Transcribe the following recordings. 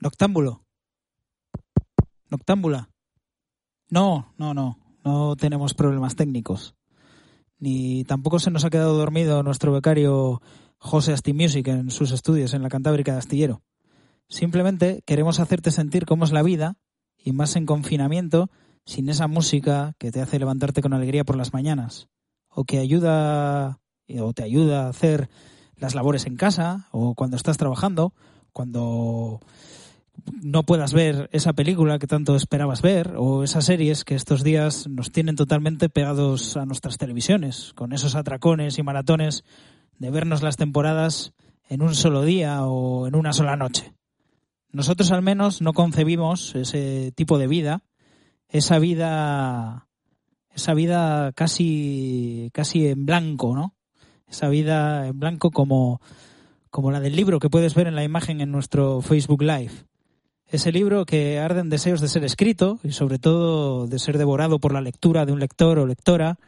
Noctámbulo. Noctámbula. No, no, no. No tenemos problemas técnicos. Ni tampoco se nos ha quedado dormido nuestro becario José Asti Music en sus estudios en la Cantábrica de Astillero. Simplemente queremos hacerte sentir cómo es la vida, y más en confinamiento, sin esa música que te hace levantarte con alegría por las mañanas, o que ayuda o te ayuda a hacer las labores en casa, o cuando estás trabajando, cuando no puedas ver esa película que tanto esperabas ver o esas series que estos días nos tienen totalmente pegados a nuestras televisiones, con esos atracones y maratones de vernos las temporadas en un solo día o en una sola noche. Nosotros al menos no concebimos ese tipo de vida, esa vida esa vida casi casi en blanco, ¿no? Esa vida en blanco como como la del libro que puedes ver en la imagen en nuestro Facebook Live ese libro que arden deseos de ser escrito y sobre todo de ser devorado por la lectura de un lector o lectora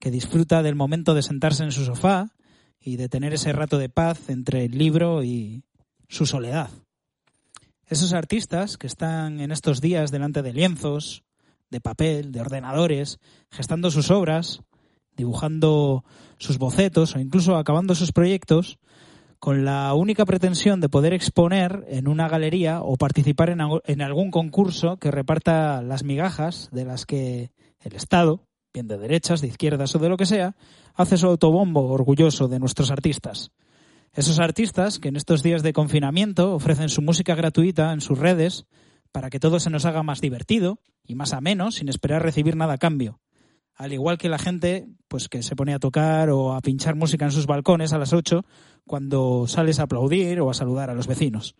que disfruta del momento de sentarse en su sofá y de tener ese rato de paz entre el libro y su soledad. Esos artistas que están en estos días delante de lienzos, de papel, de ordenadores, gestando sus obras, dibujando sus bocetos o incluso acabando sus proyectos, con la única pretensión de poder exponer en una galería o participar en, algún concurso que reparta las migajas de las que el Estado, bien de derechas, de izquierdas o de lo que sea, hace su autobombo orgulloso de nuestros artistas. Esos artistas que en estos días de confinamiento ofrecen su música gratuita en sus redes para que todo se nos haga más divertido y más ameno sin esperar recibir nada a cambio al igual que la gente pues que se pone a tocar o a pinchar música en sus balcones a las 8 cuando sales a aplaudir o a saludar a los vecinos.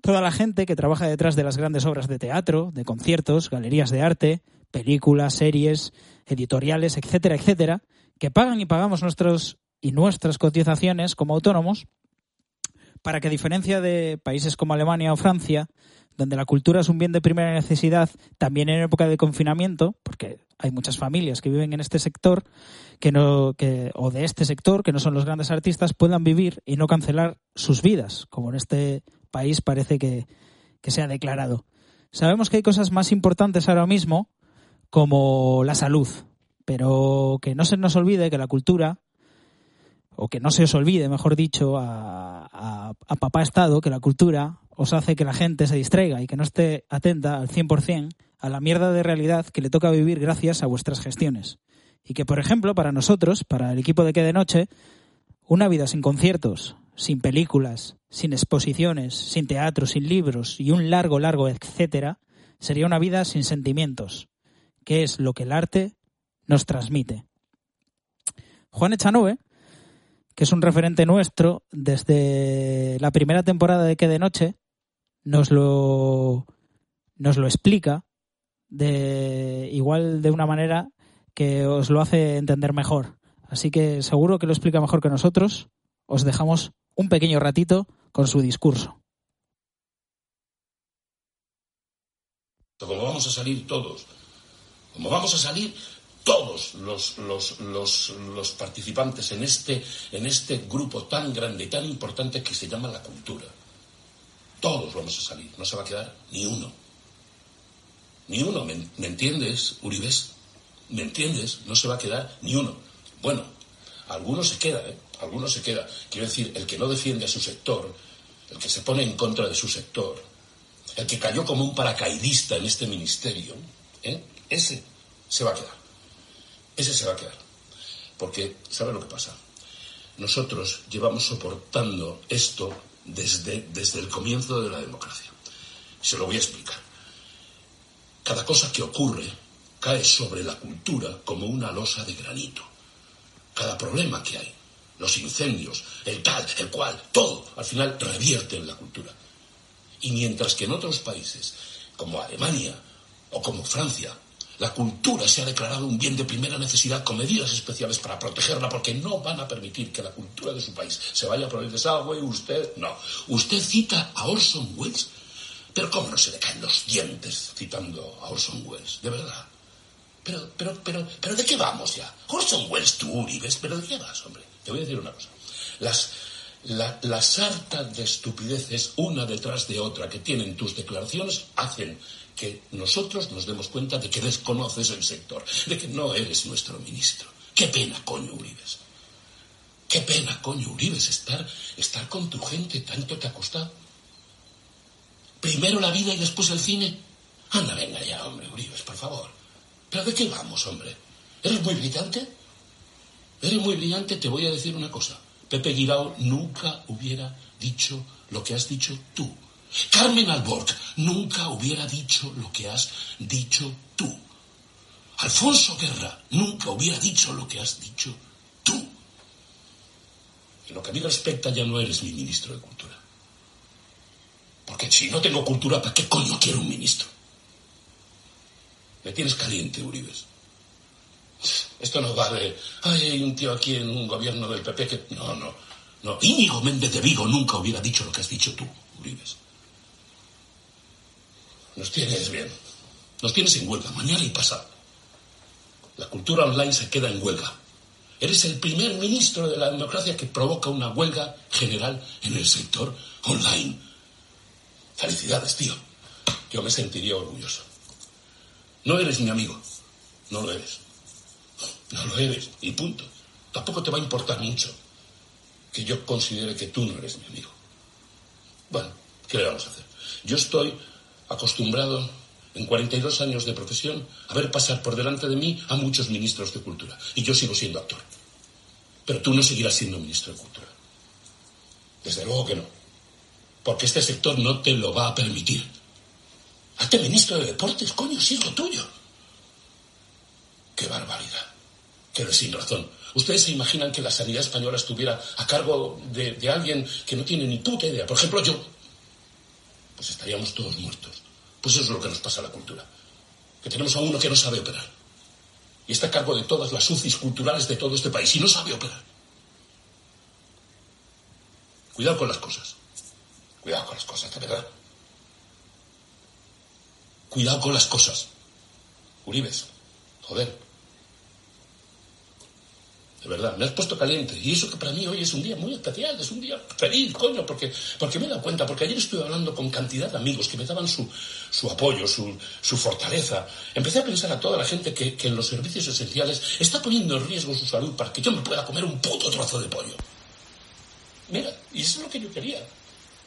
Toda la gente que trabaja detrás de las grandes obras de teatro, de conciertos, galerías de arte, películas, series, editoriales, etcétera, etcétera, que pagan y pagamos nuestros y nuestras cotizaciones como autónomos para que a diferencia de países como Alemania o Francia, donde la cultura es un bien de primera necesidad, también en época de confinamiento, porque hay muchas familias que viven en este sector, que no, que, o de este sector, que no son los grandes artistas, puedan vivir y no cancelar sus vidas, como en este país parece que, que se ha declarado. Sabemos que hay cosas más importantes ahora mismo, como la salud, pero que no se nos olvide que la cultura, o que no se os olvide, mejor dicho, a, a, papá Estado, que la cultura os hace que la gente se distraiga y que no esté atenta al 100% a la mierda de realidad que le toca vivir gracias a vuestras gestiones. Y que, por ejemplo, para nosotros, para el equipo de Que de Noche, una vida sin conciertos, sin películas, sin exposiciones, sin teatro, sin libros y un largo, largo etcétera, sería una vida sin sentimientos, que es lo que el arte nos transmite. Juan Echanove, que es un referente nuestro desde la primera temporada de Que de Noche, nos lo, nos lo explica de igual de una manera que os lo hace entender mejor. Así que seguro que lo explica mejor que nosotros. Os dejamos un pequeño ratito con su discurso. Como vamos a salir todos, como vamos a salir todos los, los, participantes en este, en este grupo tan grande y tan importante que se llama la cultura. Todos vamos a salir, no se va a quedar ni uno. Ni uno, ¿me, ¿me entiendes, Uribes? ¿Me entiendes? No se va a quedar ni uno. Bueno, algunos se queda, ¿eh? algunos se queda. Quiero decir, el que no defiende a su sector, el que se pone en contra de su sector, el que cayó como un paracaidista en este ministerio, ¿eh? ese se va a quedar. Ese se va a quedar. Porque, ¿sabe lo que pasa? Nosotros llevamos soportando esto desde, desde el comienzo de la democracia. Se lo voy a explicar. Cada cosa que ocurre cae sobre la cultura como una losa de granito. Cada problema que hay los incendios, el tal, el cual, todo, al final revierte en la cultura. Y mientras que en otros países, como Alemania o como Francia, la cultura se ha declarado un bien de primera necesidad con medidas especiales para protegerla porque no van a permitir que la cultura de su país se vaya por el desagüe. Usted, no. Usted cita a Orson Welles, pero ¿cómo no se le caen los dientes citando a Orson Welles? De verdad. Pero, pero, pero, pero, ¿de qué vamos ya? Orson Welles, tú, Uribe, pero ¿de qué vas, hombre? Te voy a decir una cosa. Las, la, sarta de estupideces, una detrás de otra, que tienen tus declaraciones, hacen que nosotros nos demos cuenta de que desconoces el sector, de que no eres nuestro ministro. Qué pena, coño, Uribes. Qué pena, coño, Uribes, estar, estar con tu gente, tanto te ha costado. Primero la vida y después el cine. Anda, venga ya, hombre, Uribes, por favor. ¿Pero de qué vamos, hombre? ¿Eres muy brillante? Eres muy brillante, te voy a decir una cosa. Pepe Guirao nunca hubiera dicho lo que has dicho tú. Carmen Alborg nunca hubiera dicho lo que has dicho tú. Alfonso Guerra nunca hubiera dicho lo que has dicho tú. En lo que a mí respecta ya no eres mi ministro de Cultura. Porque si no tengo cultura, ¿para qué coño quiero un ministro? Me tienes caliente, Uribes. Esto no vale. Ay, hay un tío aquí en un gobierno del PP que. No, no. No. Íñigo Méndez de Vigo nunca hubiera dicho lo que has dicho tú, Uribes. Nos tienes bien. Nos tienes en huelga, mañana y pasado. La cultura online se queda en huelga. Eres el primer ministro de la democracia que provoca una huelga general en el sector online. Felicidades, tío. Yo me sentiría orgulloso. No eres mi amigo. No lo eres. No lo eres, y punto. Tampoco te va a importar mucho que yo considere que tú no eres mi amigo. Bueno, ¿qué le vamos a hacer? Yo estoy acostumbrado en 42 años de profesión a ver pasar por delante de mí a muchos ministros de cultura. Y yo sigo siendo actor. Pero tú no seguirás siendo ministro de cultura. Desde luego que no. Porque este sector no te lo va a permitir. Hazte ministro de deportes, coño, si es lo tuyo. Qué barbaridad pero sin razón. ¿Ustedes se imaginan que la sanidad española estuviera a cargo de, alguien que no tiene ni puta idea? Por ejemplo, yo. Pues estaríamos todos muertos. Pues eso es lo que nos pasa a la cultura. Que tenemos a uno que no sabe operar. Y está a cargo de todas las UCIs culturales de todo este país. Y no sabe operar. Cuidado con las cosas. Cuidado con las cosas, de verdad. Cuidado con las cosas. Uribes, joder. De verdad, me has puesto caliente. Y eso que para mí hoy es un día muy especial, es un día feliz, coño, porque, porque me he dado cuenta, porque ayer estuve hablando con cantidad de amigos que me daban su, su apoyo, su, su fortaleza. Empecé a pensar a toda la gente que, que en los servicios esenciales está poniendo en riesgo su salud para que yo me pueda comer un puto trozo de pollo. Mira, y eso es lo que yo quería.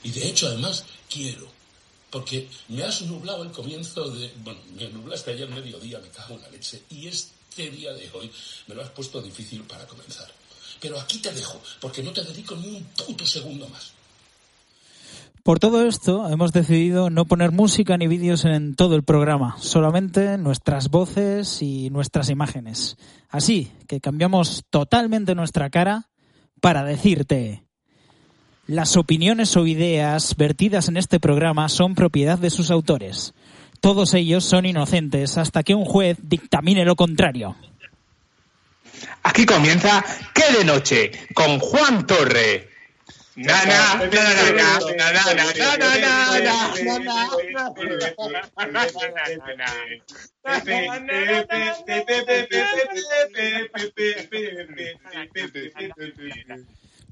Y de hecho, además, quiero. Porque me has nublado el comienzo de... Bueno, me nublaste ayer mediodía, me cago en la leche. Y este día de hoy me lo has puesto difícil para comenzar. Pero aquí te dejo, porque no te dedico ni un puto segundo más. Por todo esto, hemos decidido no poner música ni vídeos en todo el programa, solamente nuestras voces y nuestras imágenes. Así que cambiamos totalmente nuestra cara para decirte... Las opiniones o ideas vertidas en este programa son propiedad de sus autores. Todos ellos son inocentes hasta que un juez dictamine lo contrario. Aquí comienza ¿Qué de noche? con Juan Torre.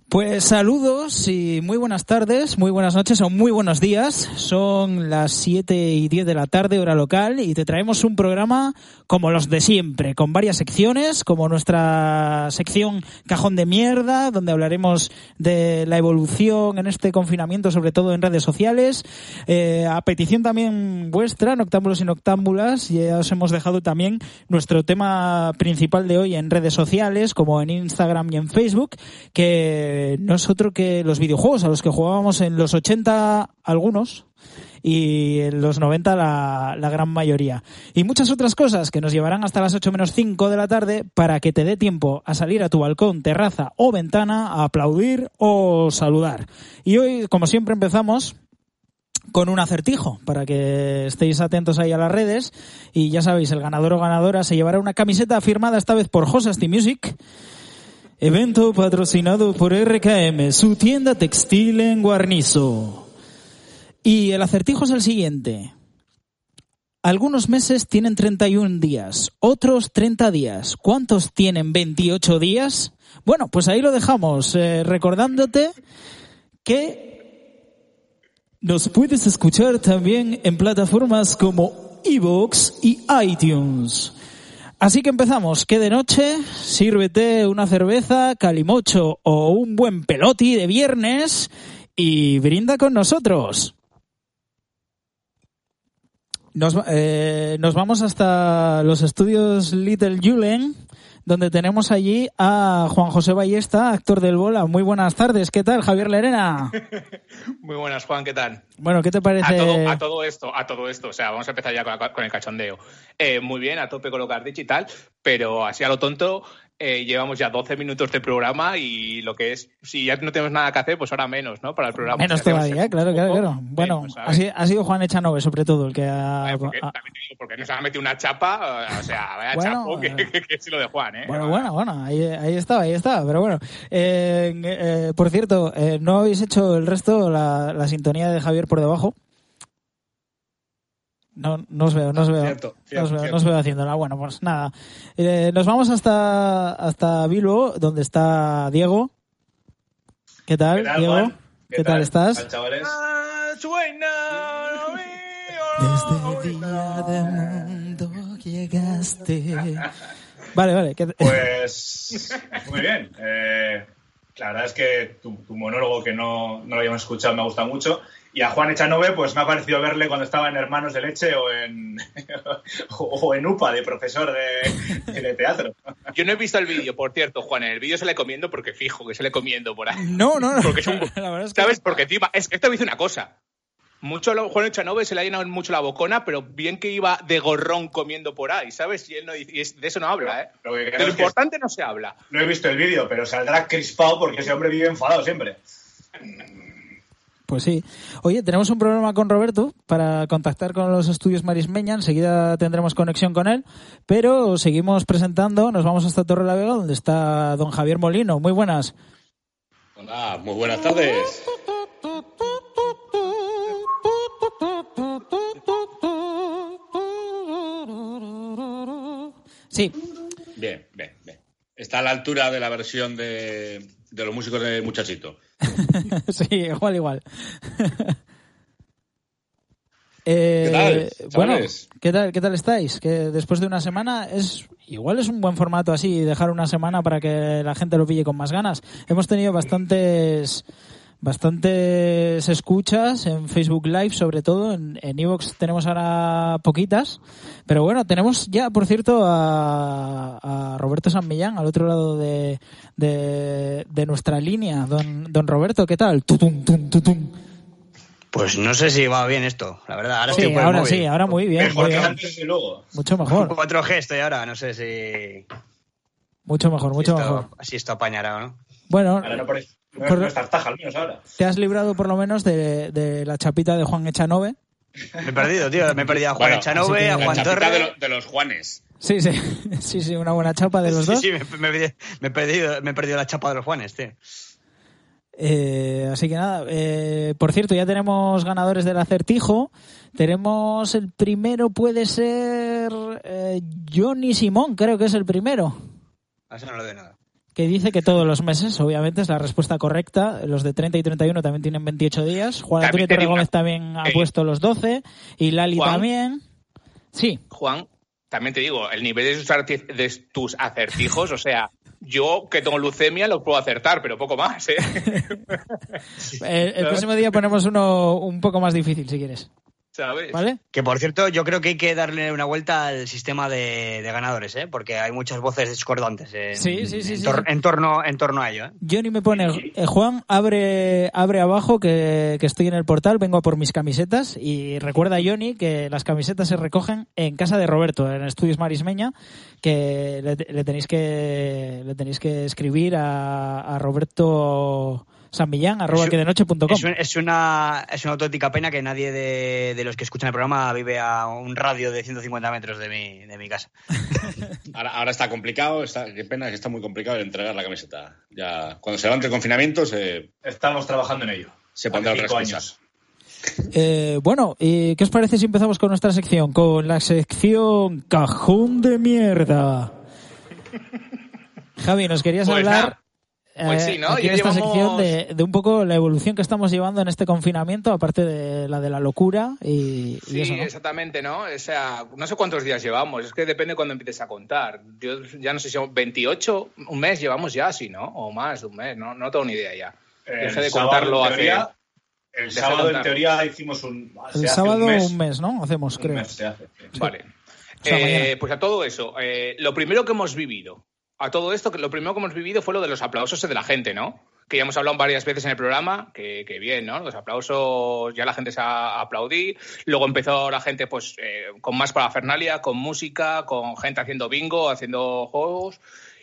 Pues saludos y muy buenas tardes, muy buenas noches o muy buenos días. Son las 7 y 10 de la tarde, hora local, y te traemos un programa como los de siempre, con varias secciones, como nuestra sección Cajón de Mierda, donde hablaremos de la evolución en este confinamiento, sobre todo en redes sociales. Eh, a petición también vuestra, Noctámbulos y Noctámbulas, ya os hemos dejado también nuestro tema principal de hoy en redes sociales, como en Instagram y en Facebook, que no es otro que los videojuegos a los que jugábamos en los 80 algunos y en los 90 la, gran mayoría. Y muchas otras cosas que nos llevarán hasta las 8 menos 5 de la tarde para que te dé tiempo a salir a tu balcón, terraza o ventana a aplaudir o saludar. Y hoy, como siempre, empezamos con un acertijo para que estéis atentos ahí a las redes y ya sabéis, el ganador o ganadora se llevará una camiseta firmada esta vez por Hosasti Music Evento patrocinado por RKM, su tienda textil en Guarnizo. Y el acertijo es el siguiente. Algunos meses tienen 31 días, otros 30 días. ¿Cuántos tienen 28 días? Bueno, pues ahí lo dejamos, eh, recordándote que nos puedes escuchar también en plataformas como Evox y iTunes. Así que empezamos. Que de noche, sírvete una cerveza, calimocho o un buen peloti de viernes y brinda con nosotros. Nos, eh, nos vamos hasta los estudios Little Julen donde tenemos allí a Juan José Ballesta, actor del Bola. Muy buenas tardes, ¿qué tal, Javier Lerena? Muy buenas, Juan, ¿qué tal? Bueno, ¿qué te parece? A todo, esto, a todo esto, o sea, vamos a empezar ya con, el cachondeo. Eh, muy bien, a tope con lo que has dicho y tal, pero así a lo tonto, eh, llevamos ya 12 minutos de programa y lo que es, si ya no tenemos nada que hacer, pues ahora menos, ¿no? Para el programa. Menos todavía, claro, claro, claro. Bueno, pues ha, sido Juan Echanove, sobre todo, el que ha... porque, porque, nos ha metido una chapa, o sea, vaya chapo que, que, es lo de Juan, ¿eh? Bueno, bueno, bueno, ahí, ahí estaba, ahí estaba, pero bueno. Eh, eh, por cierto, eh, ¿no habéis hecho el resto, la, la sintonía de Javier por debajo? No, no os veo, no os veo. Cierto, no, os veo no os veo haciéndola. Bueno, pues nada. Eh, nos vamos hasta, hasta Bilbo, donde está Diego. ¿Qué tal, Diego? ¿Qué, ¿Qué tal, estás? chavales? Desde el día del mundo llegaste. vale, vale. Pues muy bien. Eh, la verdad es que tu, tu monólogo que no, no, lo habíamos escuchado me gusta mucho. Y a Juan Echanove, pues me ha parecido verle cuando estaba en Hermanos de Leche o en, o en UPA de profesor de, de, teatro. Yo no he visto el vídeo, por cierto, Juan. En el vídeo se le comiendo porque fijo que se le comiendo por ahí. No, no, no. Porque es un, es que... ¿Sabes? Porque encima, es que esto dice una cosa. Mucho Juan Echanove se le ha llenado mucho la bocona, pero bien que iba de gorrón comiendo por ahí, ¿sabes? Y él no y de eso no habla, ¿eh? Lo, de lo importante no se habla. No he visto el vídeo, pero saldrá crispado porque ese hombre vive enfadado siempre. Pues sí. Oye, tenemos un problema con Roberto para contactar con los estudios Marismeña. Enseguida tendremos conexión con él. Pero seguimos presentando. Nos vamos hasta Torre la Vega, donde está don Javier Molino. Muy buenas. Hola, muy buenas tardes. Sí, Bien, bien, bien. Está a la altura de la versión de, de los músicos de Muchachito. sí, igual, igual. Eh, ¿Qué tal, bueno? ¿qué tal, ¿qué tal estáis? Que después de una semana es igual es un buen formato así, dejar una semana para que la gente lo pille con más ganas. Hemos tenido bastantes bastantes escuchas en Facebook Live, sobre todo en en Evox tenemos ahora poquitas, pero bueno, tenemos ya, por cierto, a, a Roberto San Millán al otro lado de, de, de nuestra línea. Don, don Roberto, ¿qué tal? Tutum, tum, tutum. Pues no sé si va bien esto, la verdad. Ahora Sí, estoy el ahora móvil. sí, ahora muy bien, Mejor muy que bien. antes y luego. Mucho mejor, 4G estoy ahora, no sé si, mucho mejor, si mucho esto, mejor. si esto apañará o no. Bueno, Ahora no parece. Por- ahora. te has librado por lo menos de, de la chapita de Juan Echanove. Me he perdido, tío. Me he perdido a Juan Bueno, Echanove, a Juan la chapita Torre. de, lo- de los Juanes. Sí, sí, sí, sí, una buena chapa de los sí, dos. sí, me, me he perdido, me he perdido- me he perdido la chapa de los Juanes, tío. Eh, así que nada, eh, por cierto, ya tenemos ganadores del acertijo. Tenemos el primero, puede ser eh, Johnny Simón, creo que es el primero, A eso no le doy nada. Que dice que todos los meses, obviamente, es la respuesta correcta. Los de 30 y 31 también tienen 28 días. Juan Antonio Torregómez una- también ha Eh, puesto los 12 y Lali Juan. también. Sí, Juan, también te digo, el nivel de tus, arti- de tus acertijos, o sea, yo que tengo leucemia lo puedo acertar, pero poco más, ¿eh? Eh, el próximo día ponemos uno un poco más difícil, si quieres. ¿Sabes? ¿Vale? Que por cierto, yo creo que hay que darle una vuelta al sistema de, de ganadores, ¿eh? Porque hay muchas voces discordantes en, Sí, sí, sí, en, sí, tor- sí. en torno, en torno a ello, ¿eh? Johnny me pone, eh, Juan, abre, abre abajo que, que estoy en el portal, vengo a por mis camisetas y recuerda Johnny que las camisetas se recogen en casa de Roberto, en Estudios Marismeña, que le, le tenéis que le tenéis que escribir a, a Roberto San Millán, arroba Es- que de noche.com. Es, un- es una, es una auténtica pena que nadie de, de los que escuchan el programa vive a un radio de 150 metros de mi, de mi casa. Ahora, ahora está complicado, está, qué pena que está muy complicado el entregar la camiseta. Ya, cuando se levante el confinamiento se, Estamos trabajando en ello. se pondrá Hace otra cinco excusa. años. Eh, bueno, ¿y ¿qué os parece si empezamos con nuestra sección? Con la sección Cajón de Mierda. Javi, nos querías Pues hablar nada. Pues eh, sí, ¿no? aquí esta llevamos- sección de, de un poco la evolución que estamos llevando en este confinamiento, aparte de la de la locura y, y Sí, eso, ¿no? exactamente, ¿no? O sea, no sé cuántos días llevamos, es que depende cuando empieces a contar. Yo ya no sé si son 28, un mes llevamos ya, sí, ¿no? O más de un mes, no, no tengo ni idea ya. El Dejé de sábado, contarlo en teoría, hace... El sábado, en teoría, hicimos un. El sábado un un mes. ¿no? Hacemos, Un creo. mes se hace, sí. Vale. sea, Eh, pues a todo eso, eh, lo primero que hemos vivido, a todo esto, que lo primero que hemos vivido fue lo de los aplausos de la gente, ¿no? Que ya hemos hablado varias veces en el programa, que, bien, ¿no? Los aplausos, ya la gente se a aplaudí. Luego empezó la gente, pues, eh, con más parafernalia, con música, con gente haciendo bingo, haciendo juegos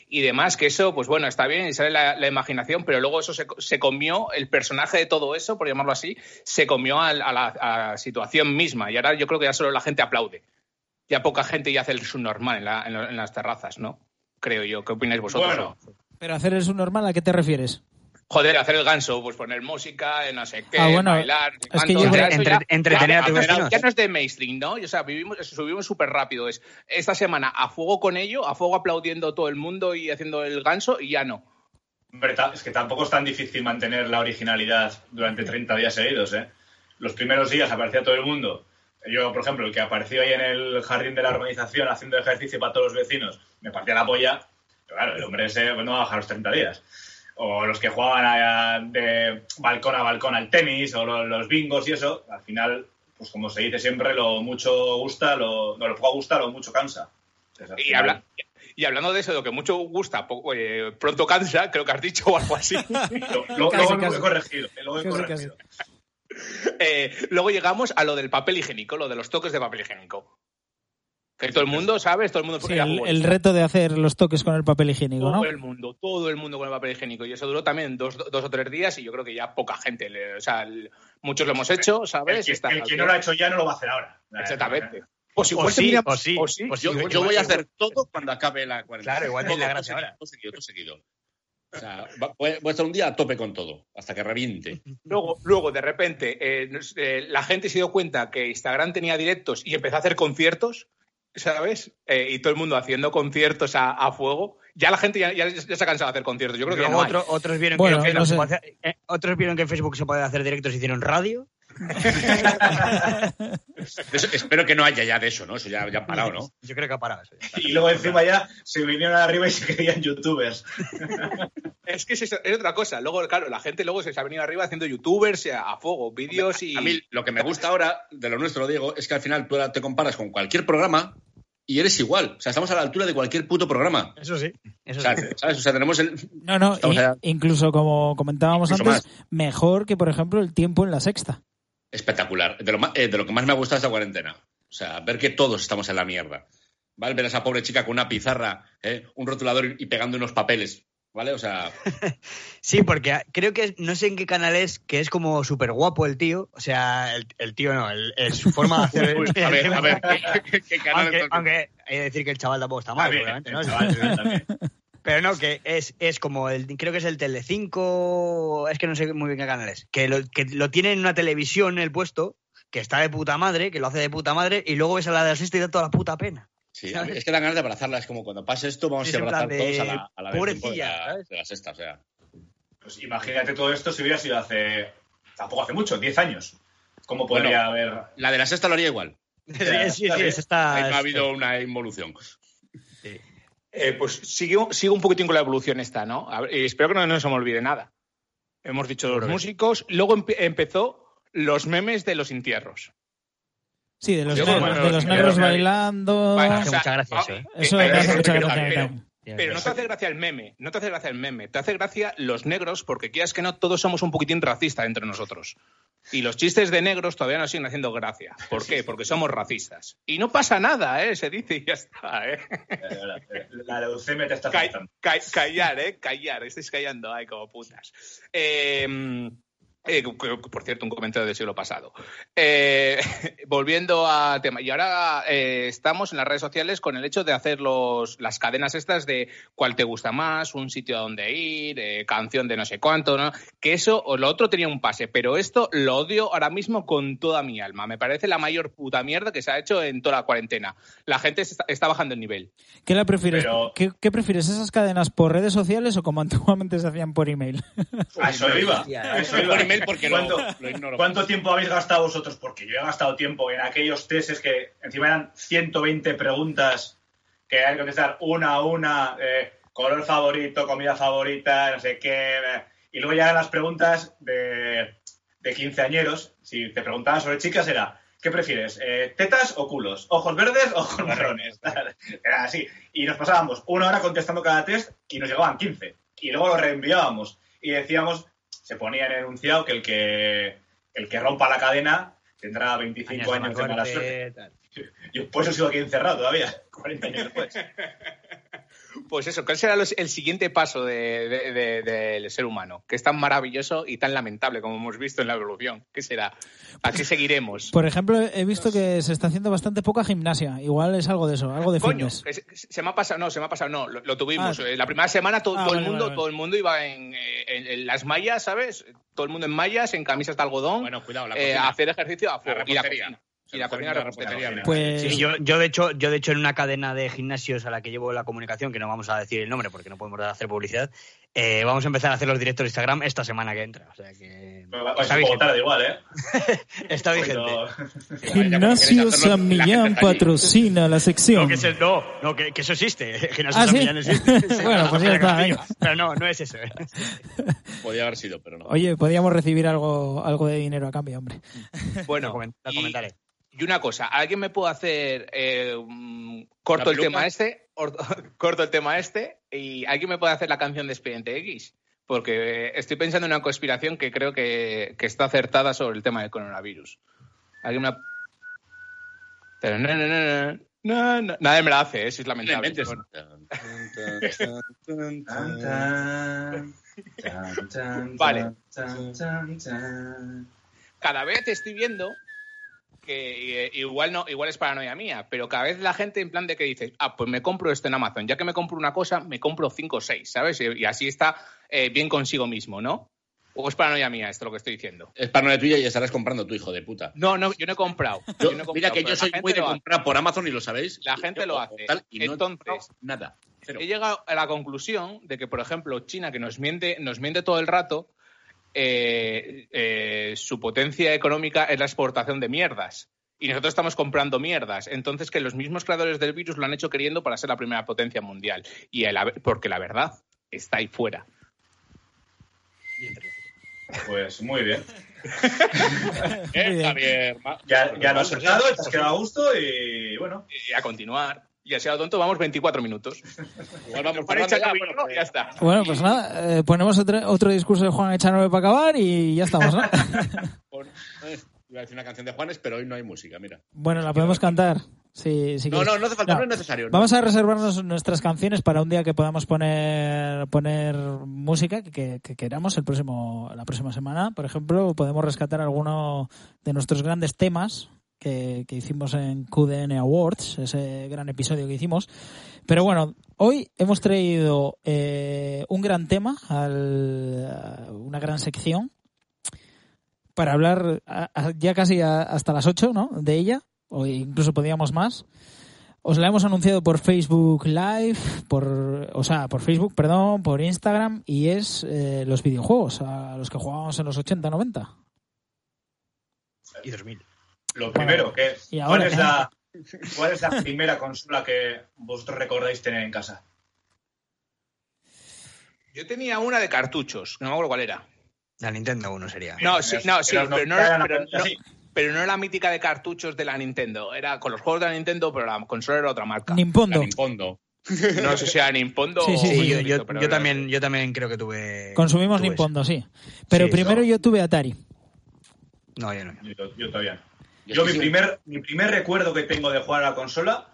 y demás, que eso, pues bueno, está bien y sale la, la imaginación, pero luego eso se, comió, el personaje de todo eso, por llamarlo así, se comió a, la, situación misma. Y ahora yo creo que ya solo la gente aplaude. Ya poca gente ya hace el subnormal en, la- en en las terrazas, ¿no? Creo yo. ¿Qué opináis vosotros? Bueno, Pero hacer el subnormal, ¿a qué te refieres? Joder, hacer el ganso, pues poner música, no sé qué, Ah, bueno, bailar, es que cuánto. yo- Ya eso Entre- ya- entretener a tus ya- vecinos. Ya no es de mainstream, ¿no? O sea, vivimos, subimos súper rápido. Es esta semana a fuego con ello, a fuego aplaudiendo todo el mundo y haciendo el ganso y ya no. Hombre, es que tampoco es tan difícil mantener la originalidad durante 30 días seguidos, ¿eh? Los primeros días aparecía todo el mundo. Yo, por ejemplo, el que apareció ahí en el jardín de la organización haciendo ejercicio para todos los vecinos, me partía la polla. Pero claro, el hombre ese no va a bajar los 30 días. O los que jugaban a- de balcón a balcón al tenis, o lo- los bingos y eso, al final, pues como se dice siempre, lo mucho gusta, lo, no, lo poco gusta, lo mucho cansa. Entonces, Y, final- habla- y hablando de eso, de lo que mucho gusta, poco- eh, pronto cansa, creo que has dicho o algo así. Lo- lo- Casi, luego casi. he corregido. Luego he Casi, corregido. Eh, luego llegamos a lo del papel higiénico, lo de los toques de papel higiénico. Que todo el mundo, ¿sabes? Todo el mundo Sí, el, el reto de hacer los toques con el papel higiénico, ¿no? Todo el mundo, todo el mundo con el papel higiénico. Y eso duró también dos, dos o tres días y yo creo que ya poca gente. le- o sea, el- muchos lo hemos hecho, El ¿sabes? que, Está- el que no lo ha hecho ya no lo va a hacer ahora. Exactamente. Pues O igual sí, tendríamos- o sí, o sí. o sí. Yo, voy a hacer todo cuando acabe la cuarentena. Claro, igual tiene la Todo, gracia todo ahora. Todo seguido, todo seguido. O sea, va- voy, voy a estar un día a tope con todo, hasta que reviente. Luego, luego, de repente, eh, eh, la gente se dio cuenta que Instagram tenía directos y empezó a hacer conciertos. ¿sabes? Eh, y todo el mundo haciendo conciertos a, a fuego. Ya la gente ya, ya- ya se ha cansado de hacer conciertos. Yo creo que no otro- otros, vieron Bueno, que no otros vieron que en Facebook se puede hacer directos y hicieron radio. Eso- espero que no haya ya de eso, ¿no? Eso ya, ya ha parado, ¿no? Yo creo que ha parado eso. ya. Y luego encima ya se vinieron arriba y se creían youtubers. Es que es, es otra cosa. Luego, claro, la gente luego se ha venido arriba haciendo youtubers a, a fuego, vídeos y. A mí lo que me gusta ahora de lo nuestro, Diego, es que al final tú te comparas con cualquier programa y eres igual. O sea, estamos a la altura de cualquier puto programa. Eso sí. Eso O sea, sí. ¿sabes? O sea, tenemos el... No, no, incluso como comentábamos Incluso antes, mejor que, por ejemplo, el tiempo en la sexta. Espectacular. De lo, eh, de lo que más me ha gustado esta cuarentena. O sea, ver que todos estamos en la mierda. ¿Vale? Ver a esa pobre chica con una pizarra, ¿eh? un rotulador y pegando unos papeles. ¿Vale? O sea, Sí, porque creo que no sé en qué canal es, que es como súper guapo el tío. O sea, el, el tío no, el, el- su forma de hacer. uy, a ver, a ver, ¿qué, qué canal aunque, aunque hay que decir que el chaval tampoco está mal, obviamente, ¿no? el chaval también. Pero no, que es, es como el, creo que es el Telecinco, es que no sé muy bien qué canal es, que lo, que lo tiene en una televisión el puesto, que está de puta madre, que lo hace de puta madre, y luego ves a la de la sexta y da toda la puta pena. Sí, es que dan ganas de abrazarla. Es como cuando pase esto, vamos Sí, a en abrazar de, todos a la, a la vez pobrecilla, de la, ¿sabes? de la sexta. O sea, Pues imagínate todo esto si hubiera sido hace. Tampoco hace mucho, 10 años. ¿Cómo podría haber.? la de la sexta lo haría igual. Sí, sí, sí, eso está- Ahí no ha habido una involución. Eh, pues sigo, sigo un poquitín con la evolución esta, ¿no? Ver, y espero que no, no se me olvide nada. Hemos dicho los músicos, luego empe- empezó los memes de los entierros. Sí, de los, negros- bueno, de los negros bailando. Vale, hace o sea, mucha gracia ah, eso, ¿eh? Eso eh, me hace eh, mucha pero- no te hace gracia el meme, no te hace gracia el meme, te hace gracia los negros porque quieras que no, todos somos un poquitín racistas entre nosotros. Y los chistes de negros todavía nos siguen haciendo gracia. ¿Por qué? Porque somos racistas. Y no pasa nada, ¿eh? Se dice y ya está, ¿eh? La leucemia te está ca- callar, ¿eh? Callar, estáis callando, ay, como putas. Eh, eh, por cierto, un comentario del siglo pasado. Eh, volviendo al tema. Y ahora eh, estamos en las redes sociales con el hecho de hacer los, las cadenas estas de cuál te gusta más, un sitio a donde ir, eh, canción de no sé cuánto, ¿no? Que eso o lo otro tenía un pase, pero esto lo odio ahora mismo con toda mi alma. Me parece la mayor puta mierda que se ha hecho en toda la cuarentena. La gente está, está bajando el nivel. ¿Qué la prefieres? Pero- ¿Qué, qué prefieres, esas cadenas por redes sociales o como antiguamente se hacían por email? A eso iba. A eso iba. Porque ¿Cuánto, lo ignoro. cuánto tiempo habéis gastado vosotros? Porque yo he gastado tiempo en aquellos testes que encima eran 120 preguntas que hay que contestar una a una, eh, color favorito, comida favorita, no sé qué. eh, y luego ya eran las preguntas de, de quinceañeros. Si te preguntaban sobre chicas era, ¿qué prefieres? eh, ¿Tetas o culos? ¿Ojos verdes o ojos marrones? Era así. Y nos pasábamos una hora contestando cada test y nos llegaban 15. Y luego lo reenviábamos. Y decíamos, se ponía en el enunciado que el que, el que rompa la cadena tendrá 25 años, de mala suerte. tal. Y por eso sigo aquí encerrado todavía, 40 años después. Pues eso, ¿cuál será los- el siguiente paso de- de- de- del ser humano? Que es tan maravilloso y tan lamentable como hemos visto en la evolución. ¿Qué será? ¿A qué seguiremos? Por ejemplo, he visto que se está haciendo bastante poca gimnasia. Igual es algo de eso, algo de Coño, se, me ha pasado, no, se me ha pasado, no, lo, lo tuvimos. Ah. Eh, la primera semana to- Ah, todo el mundo, vale, vale. todo el mundo iba en, eh, en- en las mallas, ¿sabes? Todo el mundo en mallas, en camisas de algodón, Bueno, cuidado, la eh, a hacer ejercicio a fuego. La y la repostería. la la. Pues Sí, yo, yo, de hecho, yo de hecho en una cadena de gimnasios a la que llevo la comunicación, que no vamos a decir el nombre porque no podemos hacer publicidad, eh, vamos a empezar a hacer los directos de Instagram esta semana que entra. O sea que Pero vais está vigente. tarde igual, ¿eh? Está vigente. Gimnasio San Millán patrocina la sección. No, que, no, no, que, que eso existe. Gimnasio ¿Ah, San sí? Millán existe. Bueno, pues ya está, Pero no, no es eso. ¿eh? Podía haber sido, pero no. Oye, podríamos recibir algo, algo de dinero a cambio, hombre. Bueno, y- comentaré. Y una cosa, ¿alguien me puede hacer eh, corto ¿Una el tema este? or- corto el tema este y alguien me puede hacer la canción de Expediente X? Porque eh, estoy pensando en una conspiración que creo que, que está acertada sobre el tema del coronavirus. ¿Alguien me la- Pero no, no, no, no, no, no. Nadie me la hace, eso es lamentable. Vale. cada vez estoy viendo que igual no igual es paranoia mía, pero cada vez la gente en plan de que dice, ah, pues me compro esto en Amazon, ya que me compro una cosa, me compro cinco o seis, ¿sabes? Y, así está eh, bien consigo mismo, ¿no? ¿O es paranoia mía esto lo que estoy diciendo? Es paranoia tuya y estarás comprando tu hijo de puta. No, no, yo no he comprado. Yo- Yo no he comprado, mira que yo soy muy de comprar por Amazon y lo sabéis. La gente Yo- lo hace. tal, y no Entonces, comprado nada. Cero. He llegado a la conclusión de que, por ejemplo, China, que nos miente, nos miente todo el rato, eh, eh, su potencia económica es la exportación de mierdas. Y nosotros estamos comprando mierdas. Entonces, que los mismos creadores del virus lo han hecho queriendo para ser la primera potencia mundial. Y el- porque la verdad está ahí fuera. Pues muy bien. Eh. Javier, Ya, ya lo has sacado, te has quedado a gusto y bueno. Y a continuar. Y así a lo tonto vamos 24 minutos. Igual vamos Para cerrando echar ya, camino, bueno, pues- ya está. Bueno, pues nada, eh, ponemos otro, otro discurso de Juan Echanove para acabar y ya estamos, ¿no? Eh, Iba a decir una canción de Juanes, pero hoy no hay música, mira. bueno, la podemos cantar. Sí, sí No, no, no hace falta, no, es necesario. Vamos a reservarnos nuestras canciones para un día que podamos poner poner música que, que- que queramos el próximo la próxima semana. Por ejemplo, podemos rescatar alguno de nuestros grandes temas que, hicimos en QDN Awards, ese gran episodio que hicimos. Pero bueno, hoy hemos traído eh, un gran tema, al- una gran sección para hablar ya casi a- hasta las 8 ¿no? de ella, o incluso podíamos más. Os la hemos anunciado por Facebook Live, por, o sea, por Facebook, perdón, por Instagram, y es eh, los videojuegos, a los que jugábamos en los 80, 90. Y 2000. Lo primero, que y ¿cuál, es la, ¿cuál es la primera consola que vosotros recordáis tener en casa? Yo tenía una de cartuchos, no me acuerdo cuál era. La Nintendo 1 sería. No, sí, no, sí, Pero pero no, era pero, no, sí. pero no era la mítica de cartuchos de la Nintendo. Era con los juegos de la Nintendo, pero la consola era otra marca. La Nimpondo. Nimpondo. No sé si era Nimpondo Sí, sí, o... sí, yo, yo- pero yo era- también, yo también creo que tuve. Consumimos tuve Nimpondo, sí. Pero Sí, primero no. yo tuve Atari. No, yo no. Yo, yo todavía no. Yo mi sí. primer, mi primer recuerdo que tengo de jugar a la consola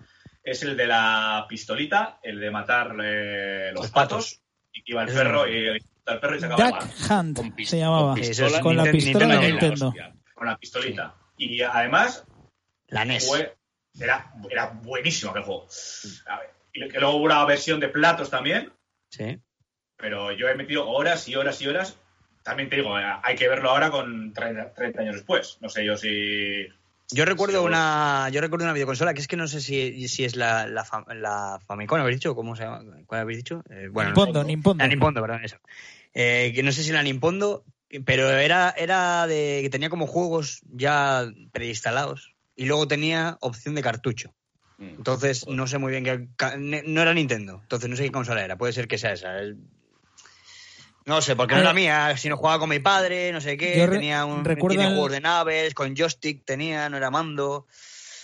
es el de la pistolita, el de matar eh, los Los patos, y que iba el perro y el perro y se acababa Duck Hunt Con se llamaba. con Eso es Con la pistola de Nintendo Nintendo. hostia. con la pistolita. Y además La NES. fue, era, era buenísimo aquel juego. A ver, y que luego hubo una versión de platos también, Sí. pero yo he metido horas y horas y horas. También te digo, eh, hay que verlo ahora con 30, 30 años después. No sé yo si... Yo recuerdo una, yo recuerdo una videoconsola que es que no sé si, si es la, la, la Famicom, ¿habéis dicho? ¿Cómo se llama? ¿Cuál habéis dicho? Eh, bueno. Nimpondo, Nimpondo. La Nimpondo, perdón, eso. Eh, que no sé si la Nimpondo, pero era, era de que tenía como juegos ya preinstalados y luego tenía opción de cartucho. Mm. Entonces no sé muy bien qué. No era Nintendo, entonces no sé qué consola era. Puede ser que sea esa. No sé, porque no era mía, si no jugaba con mi padre, no sé qué. Yo tenía un recuerdo tiene el- juegos de naves, con joystick tenía, no era mando.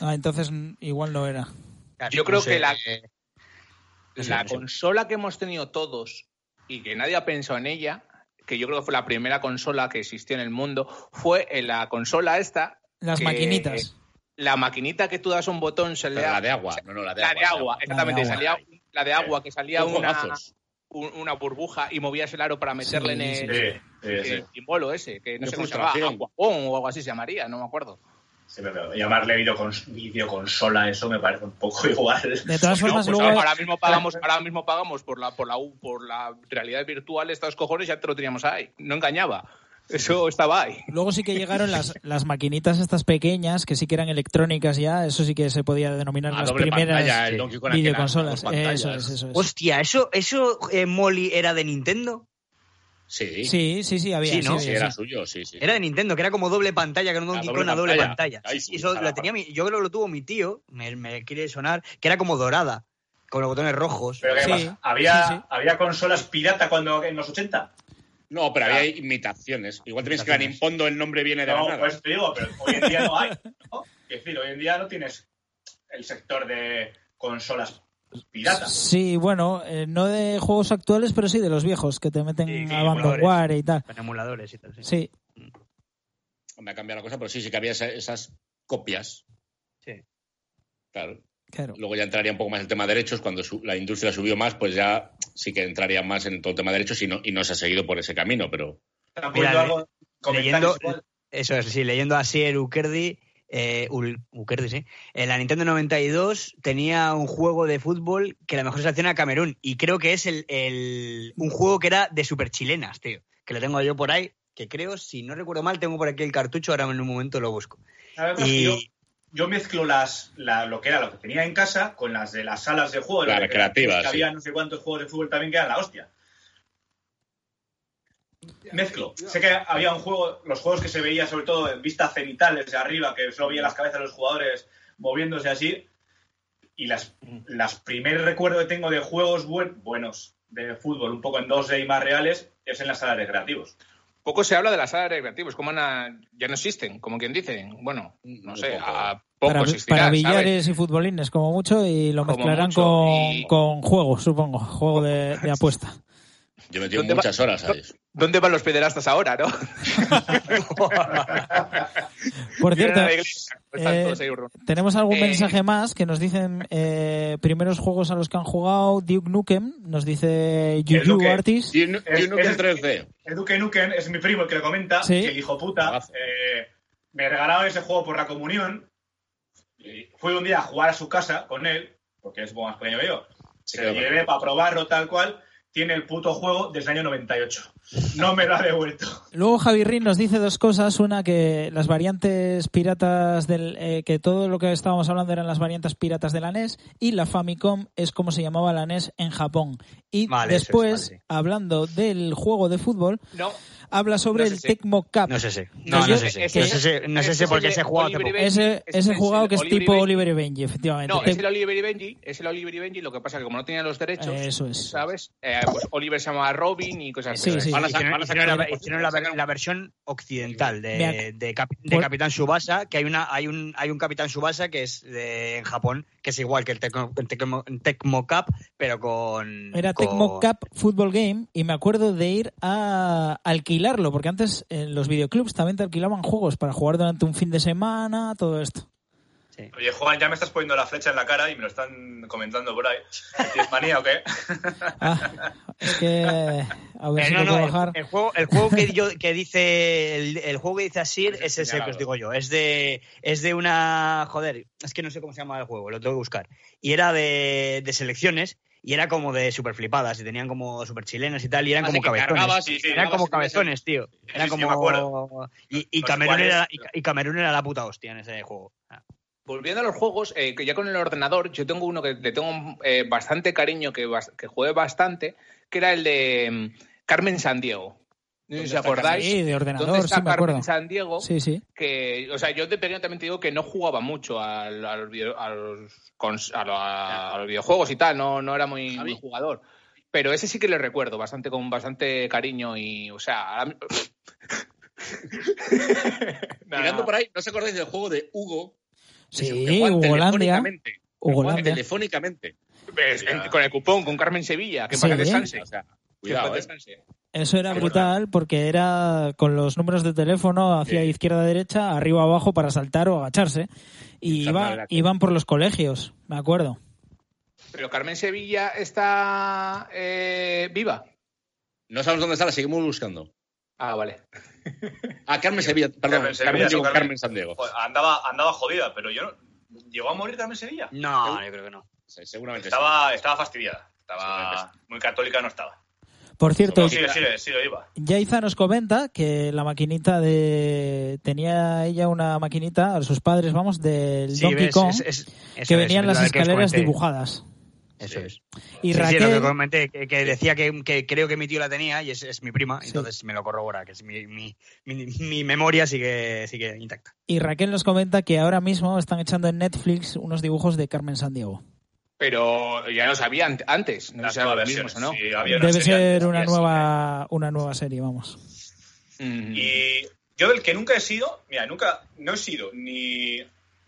Ah, entonces igual no era. Yo creo sé, que la- La consola que hemos tenido todos y que nadie ha pensado en ella, que yo creo que fue la primera consola que existió en el mundo, fue en la consola esta, Las que- maquinitas. la maquinita que tú das un botón, se le da- la de agua, no, no, la de la agua. de agua, exactamente, agua. salía la de agua, que salía una. Un- una burbuja y movías el aro para meterle en Sí, el, Sí, el ese, que no sé cómo se llamaba. Aquapón o algo así se llamaría, no me acuerdo. Sí, pero llamarle videocons- videoconsola, eso me parece un poco igual. De todas No, formas, pues luego. ahora mismo pagamos, ahora mismo pagamos por la, por la U- por la realidad virtual estos cojones, ya te lo teníamos ahí. No engañaba. Eso estaba ahí. Luego sí que llegaron las, las maquinitas estas pequeñas, que sí que eran electrónicas ya, eso sí que se podía denominar A las primeras pantalla, el videoconsolas. Eso es, eso es. Hostia, ¿eso, eso eh, Molly era de Nintendo? Sí, sí, Sí, sí, sí, había. Sí, ¿no? había, era sí. suyo, sí, sí. Era de Nintendo, que era como doble pantalla, que era un Donkey doble Kong a doble pantalla. Sí, sí, eso lo tenía mi- yo creo que lo tuvo mi tío, me, me quiere sonar, que era como dorada, con los botones rojos. Pero ¿qué Sí, pasa? ¿Había, sí, sí. ¿Había consolas pirata cuando en los 80? No, pero había imitaciones. Igual tenéis que la Imitaciones. Nimpondo el nombre viene de la No, nada. pues te digo, pero hoy en día no hay. ¿no? Es decir, hoy en día no tienes el sector de consolas piratas. Sí, bueno, eh, no de juegos actuales, pero sí de los viejos, que te meten Sí, sí, Abandonware y tal. Con emuladores y tal. Sí. Sí, Me ha cambiado la cosa, pero sí, sí que había esa- esas copias. Sí. Claro. Claro. Luego ya entraría un poco más el tema de derechos. Cuando su- la industria subió más, pues ya sí que entraría más en todo el tema de derechos y no, y no se ha seguido por ese camino. Pero ¿Están Mira, algo? Leyendo-. Eso es, sí, leyendo a Sier Ukerdi, eh, Ukerdi, sí. En la Nintendo 92 tenía un juego de fútbol que la mejor selección era Camerún. Y creo que es el, el- un juego que era de super chilenas, tío. Que lo tengo yo por ahí. que creo, si no recuerdo mal, tengo por aquí el cartucho, ahora en un momento lo busco. Y- yo, mezclo las, la- lo que era lo que tenía en casa con las de las salas de juego. Las que- recreativas, Que sí. había no sé cuántos juegos de fútbol también que eran la hostia. Mezclo. Sé que había un juego, los juegos que se veía sobre todo en vista cenital desde arriba, que solo veía las cabezas de los jugadores moviéndose así. Y las, las primeros recuerdos que tengo de juegos buen- buenos de fútbol, un poco en 2D y más reales, es en las salas recreativos. Poco se habla de las salas recreativas, como una- ya no existen, como quien dice. Bueno, no sé, a poco para, existirá, para ¿sabes? billares y futbolines, como mucho, y lo Como mezclarán mucho, con, y- con juegos, supongo. Juego de, de apuesta. Yo he metido ¿Dónde va- muchas horas a eso. ¿Dónde van los pederastas ahora, no? Por cierto, están eh, tenemos algún Eh, mensaje más que nos dicen eh, primeros juegos a los que han jugado. Duke Nukem nos dice Yu Duke. Y Es- un Nukem es- 3D. El Duque Nukem es mi primo el que lo comenta, Sí. que el hijo puta eh, me regalaba ese juego por la comunión. Fui un día a jugar a su casa con él, porque es un poco más pequeño que yo. Se lo llevé para probarlo tal cual. Tiene el puto juego desde el año 98. No me lo ha devuelto. Luego Javi Rin nos dice dos cosas. Una, que las variantes piratas del. eh, que todo lo que estábamos hablando eran las variantes piratas de la NES. Y la Famicom es como se llamaba la NES en Japón. Y Vale, eso es, después, vale, hablando del juego de fútbol, No, habla sobre No sé el si- Tecmo Cup. No sé si. No, no yo- sé si. No sé si, no sé si ese porque es ese jugado es que es Oliver tipo Benji. Oliver y Benji, efectivamente. No, Te- es el Oliver y Benji, es el Oliver y Benji, lo que pasa es que como no tenían los derechos, Eso es. ¿sabes? Eh, pues Oliver se llamaba Robin y cosas Sí, así. sí. Van a sa- Hicieron, van a hicieron sacar la, una- hicieron la ver- la versión occidental de, Por- Capitán Subasa, que hay una hay un hay un Capitán Subasa que es de- en Japón, que es igual que el Tecmo, el Tecmo, Tecmo Cup, pero con Era con- Tecmo Cup Football Game y me acuerdo de ir a alquilarlo, porque antes en los videoclubs también te alquilaban juegos para jugar durante un fin de semana, todo esto. Sí. Oye, Juan, ya me estás poniendo la flecha en la cara y me lo están comentando por ahí. ¿Tienes manía o qué? Ah, es que a ver Eh, si no, no, el, bajar. el juego, el juego que, yo, que dice el, el juego que dice Asir es ese que os digo yo. Es de, es de una. Joder, es que no sé cómo se llama el juego, lo tengo que buscar. Y era de, de selecciones y era como de super flipadas y tenían como super chilenas y tal y eran Así como cabezones. cargabas y Sí, Eran como cabezones, tío. Eran sí, como. Camerún era, y Camerún era la puta hostia en ese juego. Ah. Volviendo a los juegos, eh, que ya con el ordenador, yo tengo uno que le tengo eh, bastante cariño, que, bas- que jugué bastante, que era el de mm, Carmen San Diego. No os acordáis. Sí, de ¿Dónde ordenador, está sí me Carmen acuerdo. San Diego? Sí, sí. que, o sea, yo de pequeño también te digo que no jugaba mucho a, los, video- a los cons- a lo- a- a los videojuegos y tal, no, no era muy, muy jugador. Pero ese sí que le recuerdo bastante con bastante cariño y, o sea, ahora- Mirando por ahí, ¿no os acordáis del juego de Hugo? Sí, Hugolandia. telefónicamente. En- con el cupón, con Carmen Sevilla, que Sí. para que descanse. O sea, cuidado, ¿eh? Eso era brutal porque era con los números de teléfono hacia Sí. izquierda derecha, arriba abajo para saltar o agacharse. Y iba- iban por los colegios, me acuerdo. Pero Carmen Sevilla está eh, viva. No sabemos dónde está, la seguimos buscando. Ah, vale. Ah, Carmen Sevilla, perdón, Carmen Carmen, Sevilla, digo, Carmen- Carmen San Diego. Joder, andaba, andaba jodida, pero yo no. ¿Llegó a morir Carmen Sevilla? No, yo creo que no. Sí, seguramente Estaba, estaba fastidiada. Estaba muy católica, no estaba. Por cierto, No, sigue, sigue, sigue, iba. Yaiza nos comenta que la maquinita de... Tenía ella una maquinita, a sus padres, vamos, del Sí, Donkey ves, Kong, es- es- que es, venían la las escaleras dibujadas. Eso es. Y Sí, sí, Raquel... lo que comenté, que, que decía que, que creo que mi tío la tenía y es, es mi prima, Sí. entonces me lo corrobora, que es mi, mi, mi, mi memoria sigue, sigue intacta. Y Raquel nos comenta que ahora mismo están echando en Netflix unos dibujos de Carmen Sandiego. Pero ya lo sabía ant- antes. No sé si eran nuevas los mismos o no. versiones, sí, había una Debe serie ser una sí, nueva, una nueva serie, vamos. Mm. Y yo del que nunca he sido, mira, nunca, no he sido ni,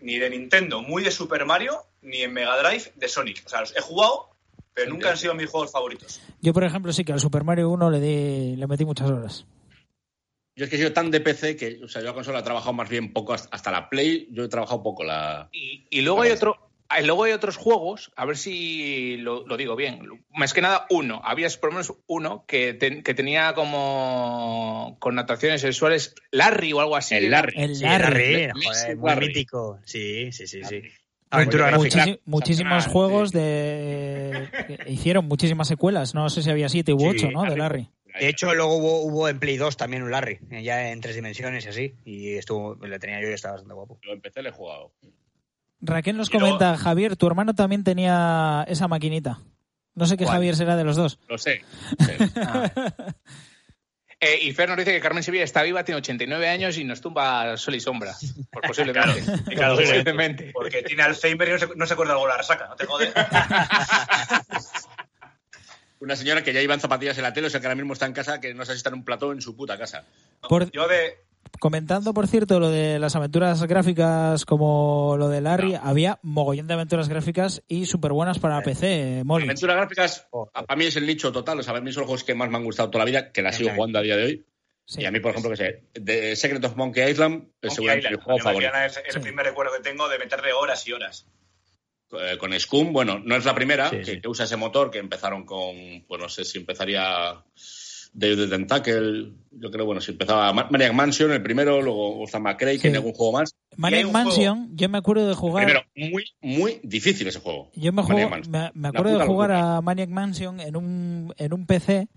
ni de Nintendo, muy de Super Mario, ni en Mega Drive de Sonic. O sea, los he jugado, pero nunca han sido mis juegos favoritos. Yo, por ejemplo, sí que al Super Mario 1 le, di, le metí muchas horas. Yo es que he sido tan de PC que, o sea, yo a consola he trabajado más bien poco, hasta- hasta la Play, yo he trabajado poco la... Y, y luego hay otro. Luego hay otros juegos, a ver si lo, lo digo bien. Más que nada, uno. Había por lo menos uno que, ten- que tenía como connotaciones sexuales Larry o algo así. El Larry. El Sí, Larry. Larry, Larry. joder, muy Larry. mítico. Sí, sí, sí, sí. Ah, Aventura muchísimos Ah, juegos sí. de que hicieron muchísimas secuelas. No sé si había siete u Sí, ocho, ¿no? De Larry. De hecho, luego hubo, hubo en Play 2 también un Larry, ya en tres dimensiones y así. Y estuvo, le tenía yo y estaba bastante guapo. Yo empecé, le he jugado. Raquel nos Y luego- comenta, Javier, tu hermano también tenía esa maquinita. No sé qué ¿Cuál? Javier será de los dos. Lo sé. Sí. Eh, y Fer nos dice que Carmen Sevilla está viva, tiene 89 años y nos tumba sol y sombra. Por posiblemente. Claro, posiblemente. Porque tiene Alzheimer y no se, no se acuerda algo de la resaca, no te jodes. Una señora que ya iba en zapatillas en la tele, o sea que ahora mismo está en casa, que no sé si está en un plató en su puta casa. Por- Yo de. Comentando, por cierto, lo de las aventuras gráficas como lo de Larry, había mogollón de aventuras gráficas y súper buenas para PC, Molly. Aventuras gráficas, para mí es el nicho total. O sea, a mí son los juegos que más me han gustado toda la vida, que la sigo jugando a día de hoy. Sí. Y a mí, por ejemplo, que sé, The Secret of Monkey Island Monkey seguramente Island. mi juego favorito. Es, el Sí. primer recuerdo que tengo de meterle horas y horas. Eh, con Scum, bueno, no es la primera Sí, que, sí. que usa ese motor, que empezaron con, pues no sé si empezaría Dave the Tentacle, yo creo, bueno, si empezaba Ma- Maniac Mansion, el primero, luego Sam McCray, que Sí. en algún juego más. Maniac Mansion, yo me acuerdo de jugar. Primero, muy, muy difícil ese juego. Yo me, juego- acuerdo de jugar locura. a Maniac Mansion en un, en un PC,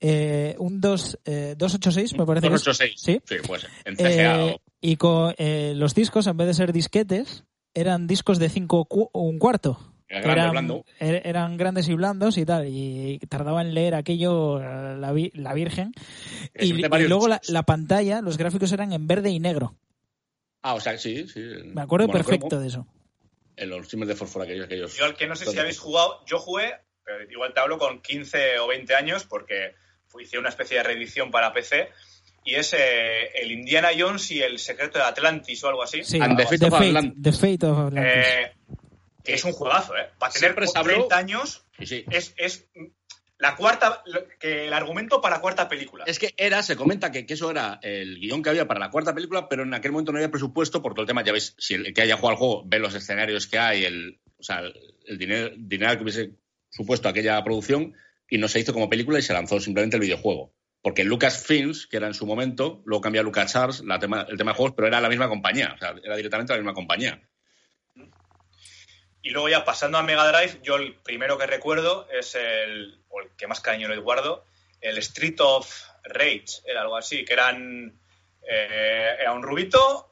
eh, un 2, eh, 286, me parece que es. 286. Sí. Sí, pues en CGA. Eh, y con eh, los discos, en vez de ser disquetes, eran discos de 5 un cuarto. Era que grande, eran, blando. er- eran grandes y blandos y tal, y tardaba en leer aquello eh, la, vi- la Virgen. Y, luego la, pantalla, los gráficos eran en verde y negro. Ah, o sea, sí, sí. Me acuerdo perfecto de eso. En los filmes de fósforo aquellos. aquellos Yo al que no sé si habéis jugado, yo jugué, pero igual te hablo con 15 o 20 años porque fui- hice una especie de reedición para PC y es eh, el Indiana Jones y el secreto de Atlantis o algo así. Sí, And the The Fate of Fate, Atlantis. The Fate of Atlantis. Eh, que es un juegazo, ¿eh? Para tener Siempre se habló- 30 años Sí, sí. es, es la cuarta, que el argumento para la cuarta película. Es que era, se comenta que, que eso era el guion que había para la cuarta película, pero en aquel momento no había presupuesto por todo el tema. Ya veis, si el que haya jugado al juego ve los escenarios que hay, el, o sea, el, el dinero, dinero que hubiese supuesto aquella producción, y no se hizo como película y se lanzó simplemente el videojuego. Porque Lucasfilms, que era en su momento, luego cambió a LucasArts el tema de juegos, pero era la misma compañía, o sea, era directamente la misma compañía. Y luego ya pasando a Mega Drive, yo el primero que recuerdo es el, o el que más cariño le guardo, el Street of Rage, era algo así, que eran, eh, era un rubito,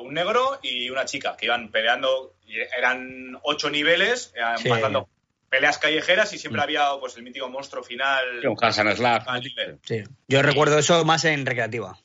un negro y una chica, que iban peleando, y eran ocho niveles, iban Sí. pasando peleas callejeras y siempre había pues el mítico monstruo final. Un al nivel. Sí. Yo recuerdo eso más en recreativa.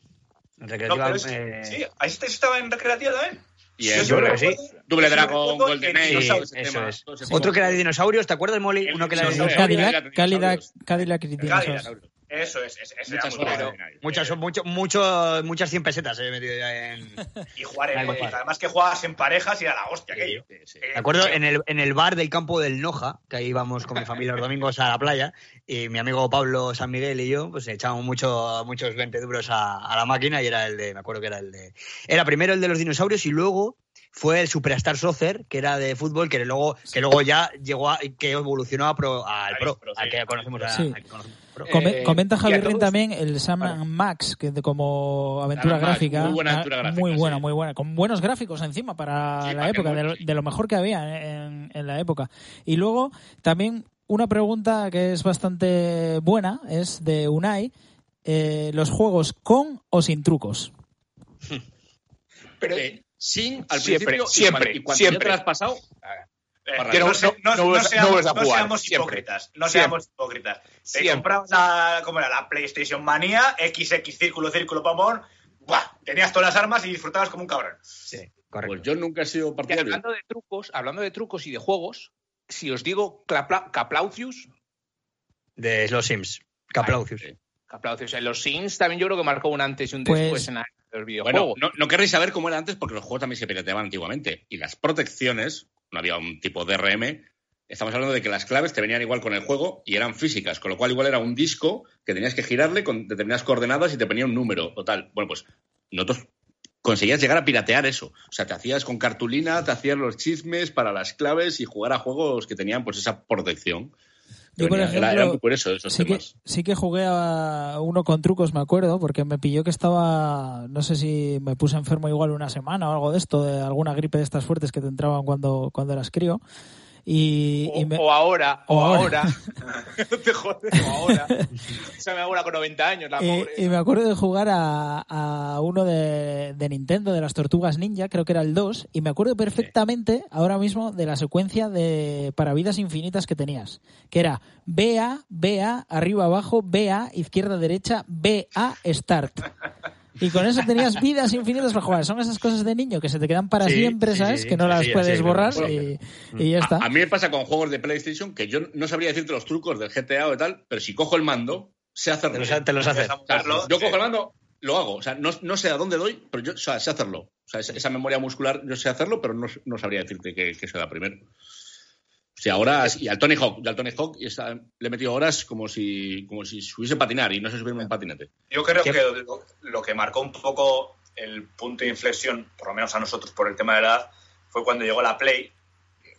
En No, recreativa. pero es- eh, sí, ahí estaba en recreativa también. Y Yo el creo que sí. Double yo Dragon, Golden Age, ese eso tema, es. ese Otro que era de dinosaurios, ¿te acuerdas, Molly? Uno que era de dinosaurios. Cadillac, Cadillac, Cadillac y Cadillac. Eso es, es- ese Muchas horas. Muchas, mucho, mucho, muchas 100 pesetas he metido ya en. Y jugar en, para. además que jugabas en parejas y era la hostia aquello. Sí, sí. Eh, Me acuerdo eh, en el, en el bar del campo del Noja, que ahí íbamos con mi familia los domingos a la playa, y mi amigo Pablo San Miguel y yo, pues echábamos mucho, muchos 20 duros a, a la máquina y era el de, me acuerdo que era el de. Era primero el de los dinosaurios y luego fue el Superstar Soccer, que era de fútbol, que luego, que luego ya llegó a, que evolucionó a pro, al Al pro, Pro, al que conocemos a, que conocemos. Come- Eh, comenta Javier Rin también el Sam Vale. Max, que de- como aventura Sam Max, gráfica. muy buena ah, aventura gráfica, Muy buena, sí. muy buena. Con buenos gráficos encima para Sí, la para época, de lo, sí. de lo mejor que había en, en la época. Y luego también una pregunta que es bastante buena es de Unai. eh, ¿Los juegos con o sin trucos? Pero, Eh, sin, al Siempre, principio, y siempre, y cuando siempre. ya te lo has pasado, Para que no, no- se- no- no- no no vas- no seamos, a jugar, hipócritas. No Siempre. seamos hipócritas. Te Siempre. comprabas la, ¿cómo era? la PlayStation Manía, XX, círculo, círculo, pamón. ¡Buah! Tenías todas las armas y disfrutabas como un cabrón. Sí, correcto. pues yo nunca he sido partidario. hablando de trucos, hablando de trucos y de juegos, si os digo Capla- Caplaucius, De los Sims. Caplaucius. Sí. Caplaucius en los Sims tambiin yo creo que marcó un antes y un Pues- después en la- en los Bueno, videojuegos. no, no querréis saber cómo era antes porque los juegos también se pirateaban antiguamente. Y las protecciones, no había un tipo DRM, estamos hablando de que las claves te venían igual con el juego y eran físicas, con lo cual igual era un disco que tenías que girarle con determinadas coordenadas y te ponía un número total. Bueno, pues nosotros conseguías llegar a piratear eso. O sea, te hacías con cartulina, te hacías los chismes para las claves y jugar a juegos que tenían pues esa protección. Yo, por Era- era- era ejemplo, muy por eso esos Sí que, sí que jugué a uno con trucos, me acuerdo, porque me pilló que estaba, no sé si me puse enfermo igual una semana o algo de esto, de alguna gripe de estas fuertes que te entraban cuando, cuando eras crío. Y, o, y me- o ahora, o o ahora. ahora. no te jodes, como ahora. O sea, me ahora con 90 años, la Y, pobre. y me acuerdo de jugar a, a uno de, de Nintendo, de las Tortugas Ninja, creo que era el 2, y me acuerdo perfectamente ahora mismo de la secuencia de para vidas infinitas que tenías, que era BA, BA, arriba abajo, BA, izquierda derecha, BA, start. Y con eso tenías vidas infinitas para jugar. Son esas cosas de niño que se te quedan para Sí, siempre, sí, ¿sabes? sí, que no sí, las sí, puedes borrar bueno. y, y ya está. A, a mí me pasa con juegos de PlayStation que yo no sabría decirte los trucos del GTA o tal, pero si cojo el mando, sé hacerlo. Te los, te los haces. O sea, yo cojo el mando, lo hago. O sea, no, no sé a dónde doy, pero yo o sea, sé hacerlo. O sea, esa, esa memoria muscular yo sé hacerlo, pero no, no sabría decirte que, que se da primero. O sea, horas, y al Tony Hawk, y al Tony Hawk y está- le he metido horas como si, como si subiese a patinar y no sé subirme en patinete. Yo creo ¿Qué? que lo, lo que marcó un poco el punto de inflexión, por lo menos a nosotros por el tema de la edad, fue cuando llegó la Play.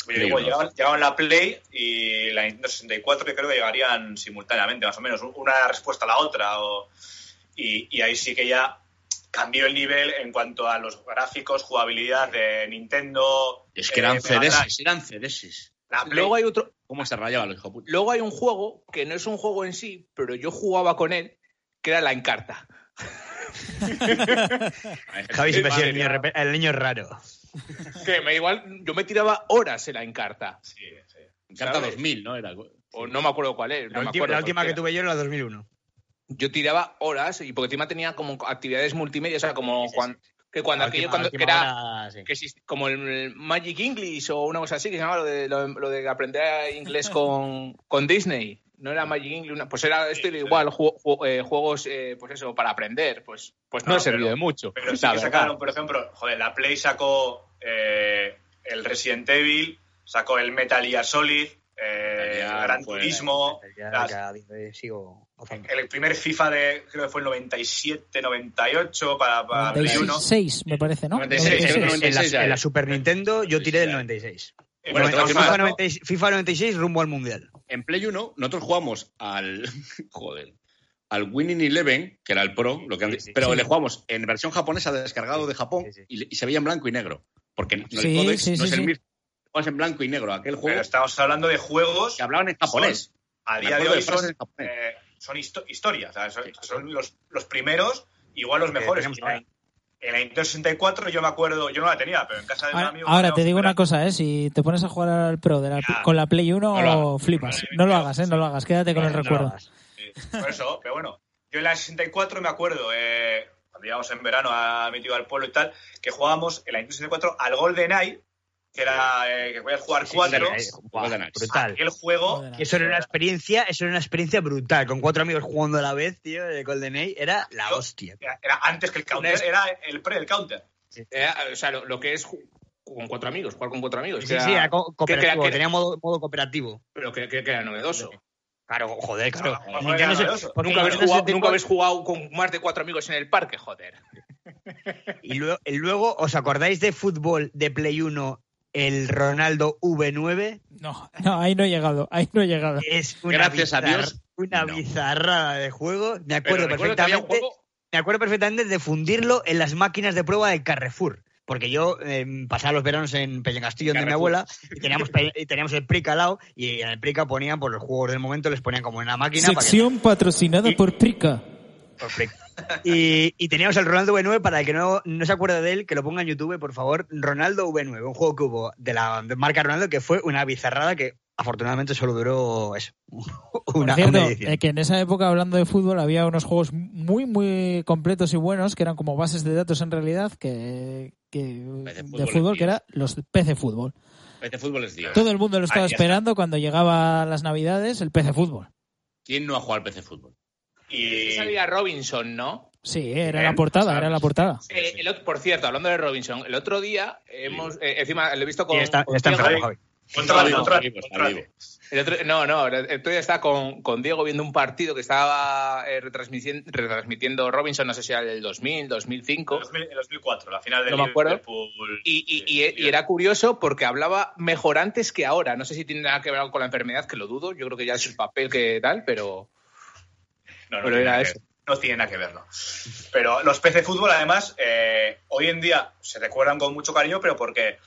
Llegaban, llegaban la Play y la Nintendo 64 que creo que llegarían simultáneamente, más o menos, una respuesta a la otra. o- y, y ahí sí que ya cambió el nivel en cuanto a los gráficos, jugabilidad de Nintendo. Es que eran eh, eran cedeses. Luego hay otro, ¿Cómo se rayaban los hijos luego hay un juego que no es un juego en sí, pero yo jugaba con él, que era la Encarta. Javi siempre ha sido el niño, raro. Que me igual, yo me tiraba horas en la Encarta. Sí, sí. Carta ¿sabes? 2000, ¿no? Era, O no me acuerdo cuál es. La, no me última, acuerdo la última cuál que era. tuve yo era la 2001. Yo tiraba horas y porque encima tenía como actividades multimedia, o sea, como Sí, sí, cuan- que cuando La aquello última- cuando que era hora, sí. que exist- como el Magic English o una cosa así que se llamaba lo de, lo, lo de aprender inglés con, con Disney. No era Magic English, una- pues era esto Sí, igual, ju- ju- eh, juegos, eh, pues eso, para aprender. Pues, pues no, No, ha servido de mucho. Pero sí que sacaron, por ejemplo, joder, la Play sacó eh, el Resident Evil, sacó el Metal Gear Solid, eh, Metal Gear, Gran pues, Turismo, las- sigo. El primer FIFA de, creo que fue el 97, 98 para, para Play 1. 96, me parece, ¿no? 96, En, 96. en la, 96 en la. Super Nintendo yo tiré del ya. 96. Eh, Bueno, pero a estamos FIFA, más, hablando- 96 FIFA 96 rumbo al Mundial. En Play 1, nosotros jugamos al. Joder. Al Winning Eleven, que era el Pro, lo que han- Sí, sí. pero Sí. le jugamos en versión japonesa descargado de Japón Sí, sí. Y, y se veía en blanco y negro. Porque el Sí, códex sí, no sí, es el mismo. Juegas en blanco y negro aquel Pero juego estamos hablando de juegos que hablaban en japonés. a Me día de hoy de son, en japonés. eh, son histo- historias, son, son los, los primeros, igual los mejores. En la- En la Nintendo 64 yo me acuerdo, yo no la tenía, pero en casa de un Ahora, amigo... ahora te digo una cosa, ¿eh? Si te pones a jugar al Pro de la- Ya. con la Play 1, No lo hagas. flipas. No, lo hagas, ¿eh? No lo hagas. Quédate con el No, no recuerdo. Sí, Por eso, pero bueno, yo en la 64 me acuerdo, eh, cuando íbamos en verano a mi tío al pueblo y tal, que jugábamos en la Nintendo 64 al Golden Eye, que era eh, que podías jugar Sí, cuatro. sí, sí, Axe. brutal. Aquel juego, eso era una experiencia, eso era una experiencia brutal. Con cuatro amigos jugando a la vez, tío, de GoldenEye, era la Yo- hostia. era, era antes que el counter, Una- era el pre del counter. Eh, o sea, lo, lo que es con cuatro amigos, jugar con cuatro amigos. Sí, que sí, era- era co- que- que- cooperativo, que- tenía modo, modo cooperativo. pero que, que- que era novedoso. Claro, joder, claro. Se- Nunca habéis, jugado, 64 nunca habéis jugado con más de cuatro amigos en el parque, joder. Y luego, y luego, ¿os acordáis de fútbol de Play 1, el Ronaldo V9? No, no, ahí no he llegado. Ahí no he llegado. Es una, Gracias a bizarra- Dios, una no. bizarrada de juego. Me acuerdo perfectamente. juego Me acuerdo perfectamente de fundirlo en las máquinas de prueba de Carrefour. Porque yo eh, pasaba los veranos en Peñacastillo de mi abuela y teníamos, y teníamos el Prica al lado y en el Prica ponían por los juegos del momento, les ponían como en una máquina. para que- Sección patrocinada Y- por Prica. Por Prica. Y, y teníamos el Ronaldo V9, para el que no, no se acuerda de él, que lo ponga en YouTube, por favor. Ronaldo V9, un juego que hubo de la de marca Ronaldo que fue una bizarrada que afortunadamente solo duró eso. Por Una, cierto, una edición. eh, que en esa época, hablando de fútbol, había unos juegos muy, muy completos y buenos, que eran como bases de datos en realidad, que, que PC de Fútbol que era los PC Fútbol. Este fútbol es Dios. Todo el mundo lo estaba Ahí está. esperando cuando llegaba las navidades, el PC Fútbol. ¿Quién no ha jugado al PC fútbol? Y salía Robinson, ¿no? Sí, era la portada, era la portada. Eh, el otro- por cierto, hablando de Robinson, el otro día hemos, eh, encima lo he visto con, Y está, está enfermo, Javi. El otro- no, no, el otro día estaba con, con Diego viendo un partido que estaba eh, retransmitiendo, retransmitiendo Robinson, no sé si era el 2000, 2005. En 2000 en 2004, la final del No me acuerdo. Liverpool. Y, y- y- y era curioso porque hablaba mejor antes que ahora. No sé si tiene nada que ver con la enfermedad, que lo dudo. Yo creo que ya es el papel que tal, pero. No, no Pero era eso. ver. No tiene nada que verlo. Pero los PC Fútbol, además, eh, hoy en día se recuerdan con mucho cariño, pero porque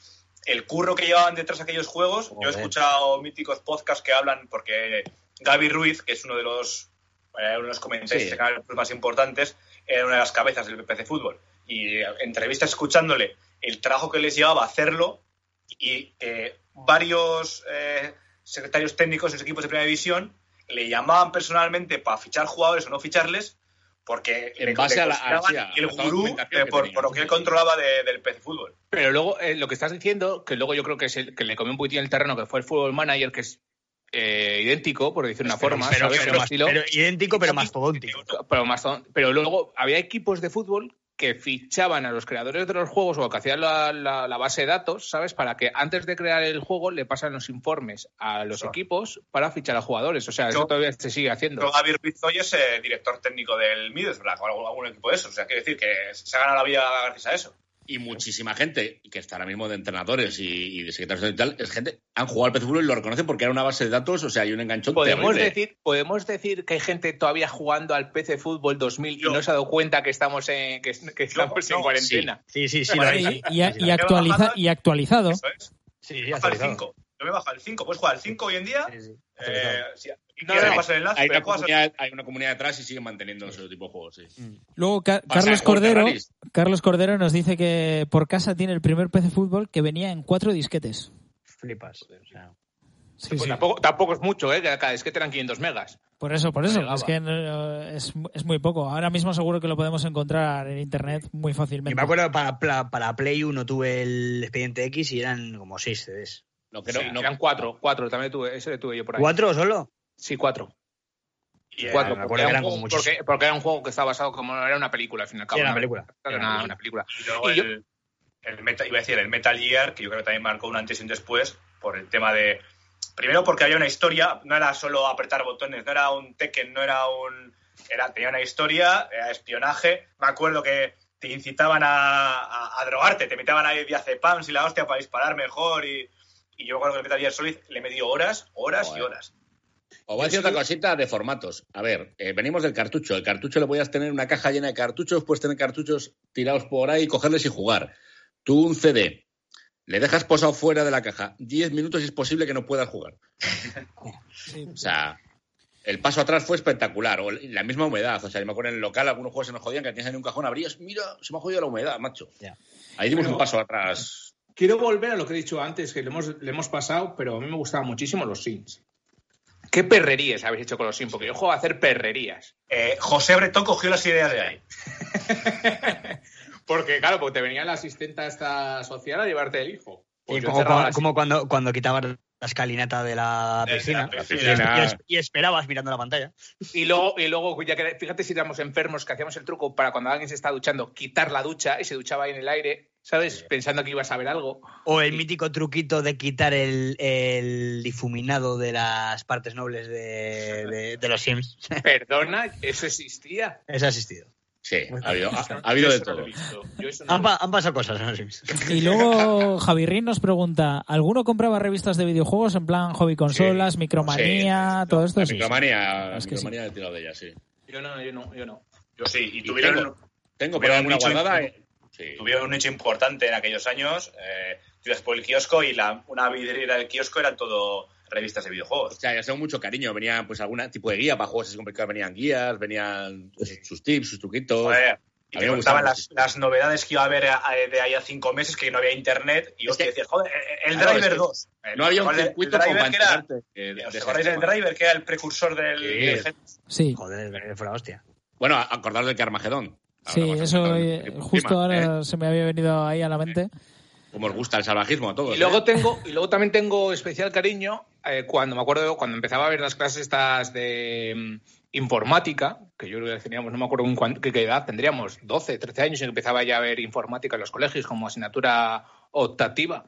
el curro que llevaban detrás de aquellos juegos, yo he escuchado míticos podcasts que hablan, porque Gaby Ruiz, que es uno de los, eh, uno de los comentaristas Sí. más importantes, era una de las cabezas del PC Fútbol. Y eh, entrevistas escuchándole el trabajo que les llevaba a hacerlo y que varios eh, secretarios técnicos de los equipos de primera división le llamaban personalmente para fichar jugadores o no ficharles porque En le- base le a la- a- consideraban sí, a el gurú eh, por, lo que él controlaba de- del PC Fútbol. Pero luego, eh, lo que estás diciendo, que luego yo creo que es el que le comió un poquitín el terreno, que fue el Football Manager, que es eh, idéntico, por decir una forma, pero, ¿sabes? pero pero idéntico, pero mastodóntico. pero pero luego había equipos de fútbol que fichaban a los creadores de los juegos o que hacían la, la- la base de datos, ¿sabes? Para que antes de crear el juego le pasan los informes a los Eso. equipos para fichar a jugadores. O sea, Yo- eso todavía se sigue haciendo. Ruiz hoy es eh, director técnico del Middlesbrough o algún, algún equipo de esos. O sea, quiere decir que se ha ganado la vida gracias a eso. Y muchísima gente que está ahora mismo de entrenadores y, y de secretarios y tal, es gente, han jugado al PC Fútbol y lo reconocen porque era una base de datos, o sea, hay un enganchón Podemos terrible. decir, podemos decir que hay gente todavía jugando al PC Fútbol 2000 Yo. y no se ha dado cuenta que estamos en, que, que estamos no, en cuarentena. Sí, sí, sí. Lo Y, y- y actualiza- actualizado. Eso es. Sí, sí, actualizado. 5. Yo me bajo al 5. Puedes jugar al 5 hoy en día. Sí, sí, Eh, No, no, pasar el enlace, Hay pero una, comunidad, hay una comunidad detrás y siguen manteniendo ese tipo de juegos, sí. Luego Ca- Pasa, Carlos Cordero. Carlos Cordero nos dice que por casa tiene el primer PC fútbol que venía en cuatro disquetes. Flipas. o sea. Sí, Pues sí. tampoco, tampoco es mucho, ¿eh? Que cada vez que te eran 500 megas. Por eso, por eso. Es que eh, es, es muy poco. Ahora mismo seguro que lo podemos encontrar en internet muy fácilmente. me acuerdo para, para, para Play 1 tuve el expediente X y eran como 6 CDs. No, no- no- eran cuatro, cuatro, también tuve, ese tuve yo por ahí. ¿Cuatro solo? Sí, cuatro. Y, eh, cuatro, me porque acuerdo que era, eran un como juego, muchos. porque, porque era un juego que estaba basado como era una película, al fin y al cabo. Sí, era una- película. Era una, película. Y luego Y yo- el, el Metal, iba a decir, el Metal Gear, que yo creo que también marcó un antes y un después, por el tema de. Primero porque había una historia, no era solo apretar botones, no era un Tekken, no era un. Era, tenía una historia, era espionaje. Me acuerdo que te incitaban a, a- a drogarte, te metían ahí diazepams y la hostia para disparar mejor. Y, y yo que el Metal Gear Solid le me dio horas, horas y horas. Os voy a decir otra cosita de formatos. A ver, eh, venimos del cartucho. El cartucho le podías tener una caja llena de cartuchos, puedes tener cartuchos tirados por ahí, cogerles y jugar. Tú un CD, le dejas posado fuera de la caja 10 minutos y es posible que no puedas jugar. O sea, el paso atrás fue espectacular. O la misma humedad. O sea, yo me acuerdo en el local, algunos juegos se nos jodían, que tenías en un cajón, abrías, mira, se me ha jodido la humedad, macho. Ahí dimos un paso atrás. Quiero volver a lo que he dicho antes, que le hemos, le hemos pasado, pero a mí me gustaban muchísimo los Sims. ¿Qué perrerías habéis hecho con los Sims? Porque yo juego a hacer perrerías. Eh, José Bretón cogió las ideas de ahí. Porque, claro, porque te venía la asistenta esta social a llevarte el hijo. Y Pues yo como, cuando, cuando quitabas la escalinata de la De la piscina, piscina. y, es- y esperabas mirando la pantalla. Y luego, y luego, ya que fíjate si éramos enfermos, que hacíamos el truco para cuando alguien se está duchando, quitar la ducha y se duchaba ahí en el aire, ¿sabes? Pensando que ibas a ver algo. O el mítico truquito de quitar el, el difuminado de las partes nobles de, de- de los Sims. Perdona, eso existía. Eso ha existido. Sí, ha habido, ha, ha habido de todo. no Han, pasado cosas en los Sims. Y luego Javi Rin nos pregunta, ¿alguno compraba revistas de videojuegos en plan hobby consolas, micromanía, todo esto? La Sí, sí. micromanía, Es que sí. micromanía he tirado de ella, sí. Yo no, yo no, yo no. Yo sí, y tuvieron, tengo, tengo tuvieron alguna guardada. Sí. tuvieron un nicho importante en aquellos años. Eh, tú ibas por el kiosco y la, una vidriera del kiosco eran todo revistas de O videojuegos. sea, ya tengo mucho cariño. Venía pues algún tipo de guía para juegos así complicados. Venían guías, venían pues, sus tips, sus truquitos. Joder, y A te mí me contaban las, las novedades que iba a haber eh, de ahí a cinco meses, que no había internet. Y Es hostia, que- decías, joder, eh, el Claro, Driver es que 2. No había un El- el circuito como Driver para que era- de- de ¿Os acordáis del. Driver, que era el precursor del, Sí. del? Sí, Joder, el Driver fue la hostia. Bueno, acordaros del que Armagedón. Sí, eso eh, justo encima, ahora ¿eh? se me había venido ahí a la mente. Como os gusta el salvajismo a todos. Y luego ¿eh? tengo, y luego también tengo especial cariño eh, cuando me acuerdo cuando empezaba a ver las clases estas de mm, informática, que yo creo que teníamos, no me acuerdo en cuán- qué, qué edad, tendríamos 12, 13 años y empezaba ya a ver informática en los colegios como asignatura optativa.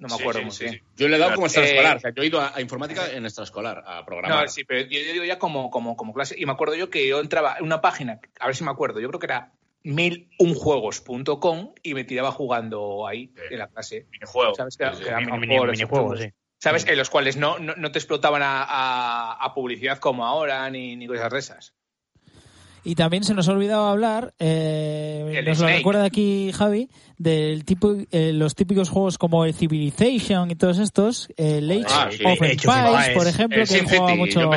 No me acuerdo sí, muy sí, bien. sí. Yo le he dado como extraescolar. Eh, o sea, yo he ido a, a informática en extraescolar, a programar. No, sí, pero yo, yo digo ya como, como, como clase. Y me acuerdo yo que yo entraba en una página, a ver si me acuerdo, yo creo que era milunjuegos.com y me tiraba jugando ahí en la clase. Minijuego. ¿Sabes? Que, Sí, sí. que eran Mini- mini- minijuegos, minijuegos, sí. ¿Sabes? En los cuales no, no, no te explotaban a, a- a publicidad como ahora ni, ni cosas de esas. Y también se nos ha olvidado hablar, eh, nos lo recuerda aquí Javi, del tipo, eh, los típicos juegos como el Civilization y todos estos, el Age Ah, sí. of Empires, por ejemplo, El que jugaba mucho,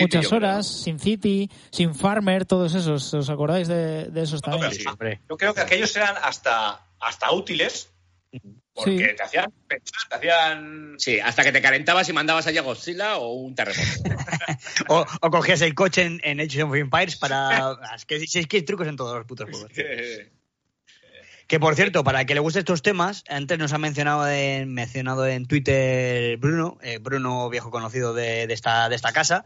muchas horas, Sin City, Sin Farmer, todos esos, ¿os acordáis de, de esos No, también? pero Sí. Yo creo que aquellos eran hasta, hasta útiles porque Sí. te hacían pensar, te hacían... Sí, hasta que te calentabas y mandabas allá Godzilla o un terremoto. O, o cogías el coche en, en Age of Empires para... Es que, es que hay trucos en todos los putos juegos. Que por cierto, para el que le guste estos temas, antes nos ha mencionado en, mencionado en Twitter Bruno, eh, Bruno viejo conocido de, de esta, de esta casa,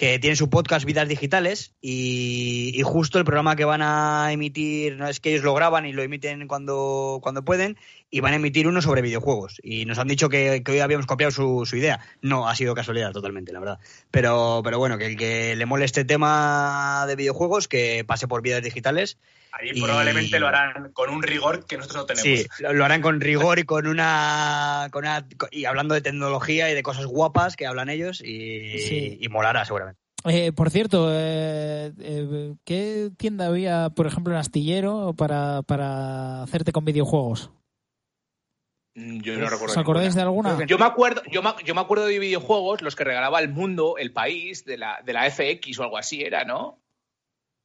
que tiene su podcast Vidas Digitales y, justo el programa que van a emitir, no es que ellos lo graban y lo emiten cuando, cuando pueden, y van a emitir uno sobre videojuegos. Y nos han dicho que, que hoy habíamos copiado su, su idea. No, ha sido casualidad totalmente, la verdad. Pero, pero bueno, que el que le mole este tema de videojuegos, que pase por Vidas Digitales Ahí Y- probablemente lo harán con un rigor que nosotros no tenemos. Sí, lo, lo harán con rigor y con una, con una- y hablando de tecnología y de cosas guapas que hablan ellos y, Sí. y molará seguramente. Eh, por cierto, eh, eh, ¿qué tienda había, por ejemplo, en Astillero para, para hacerte con videojuegos? Mm, Yo no recuerdo. ¿Os acordáis de alguna? Yo me acuerdo, yo me, yo me acuerdo de videojuegos, los que regalaba el mundo, el país, de la, de la FX o algo así era, ¿no?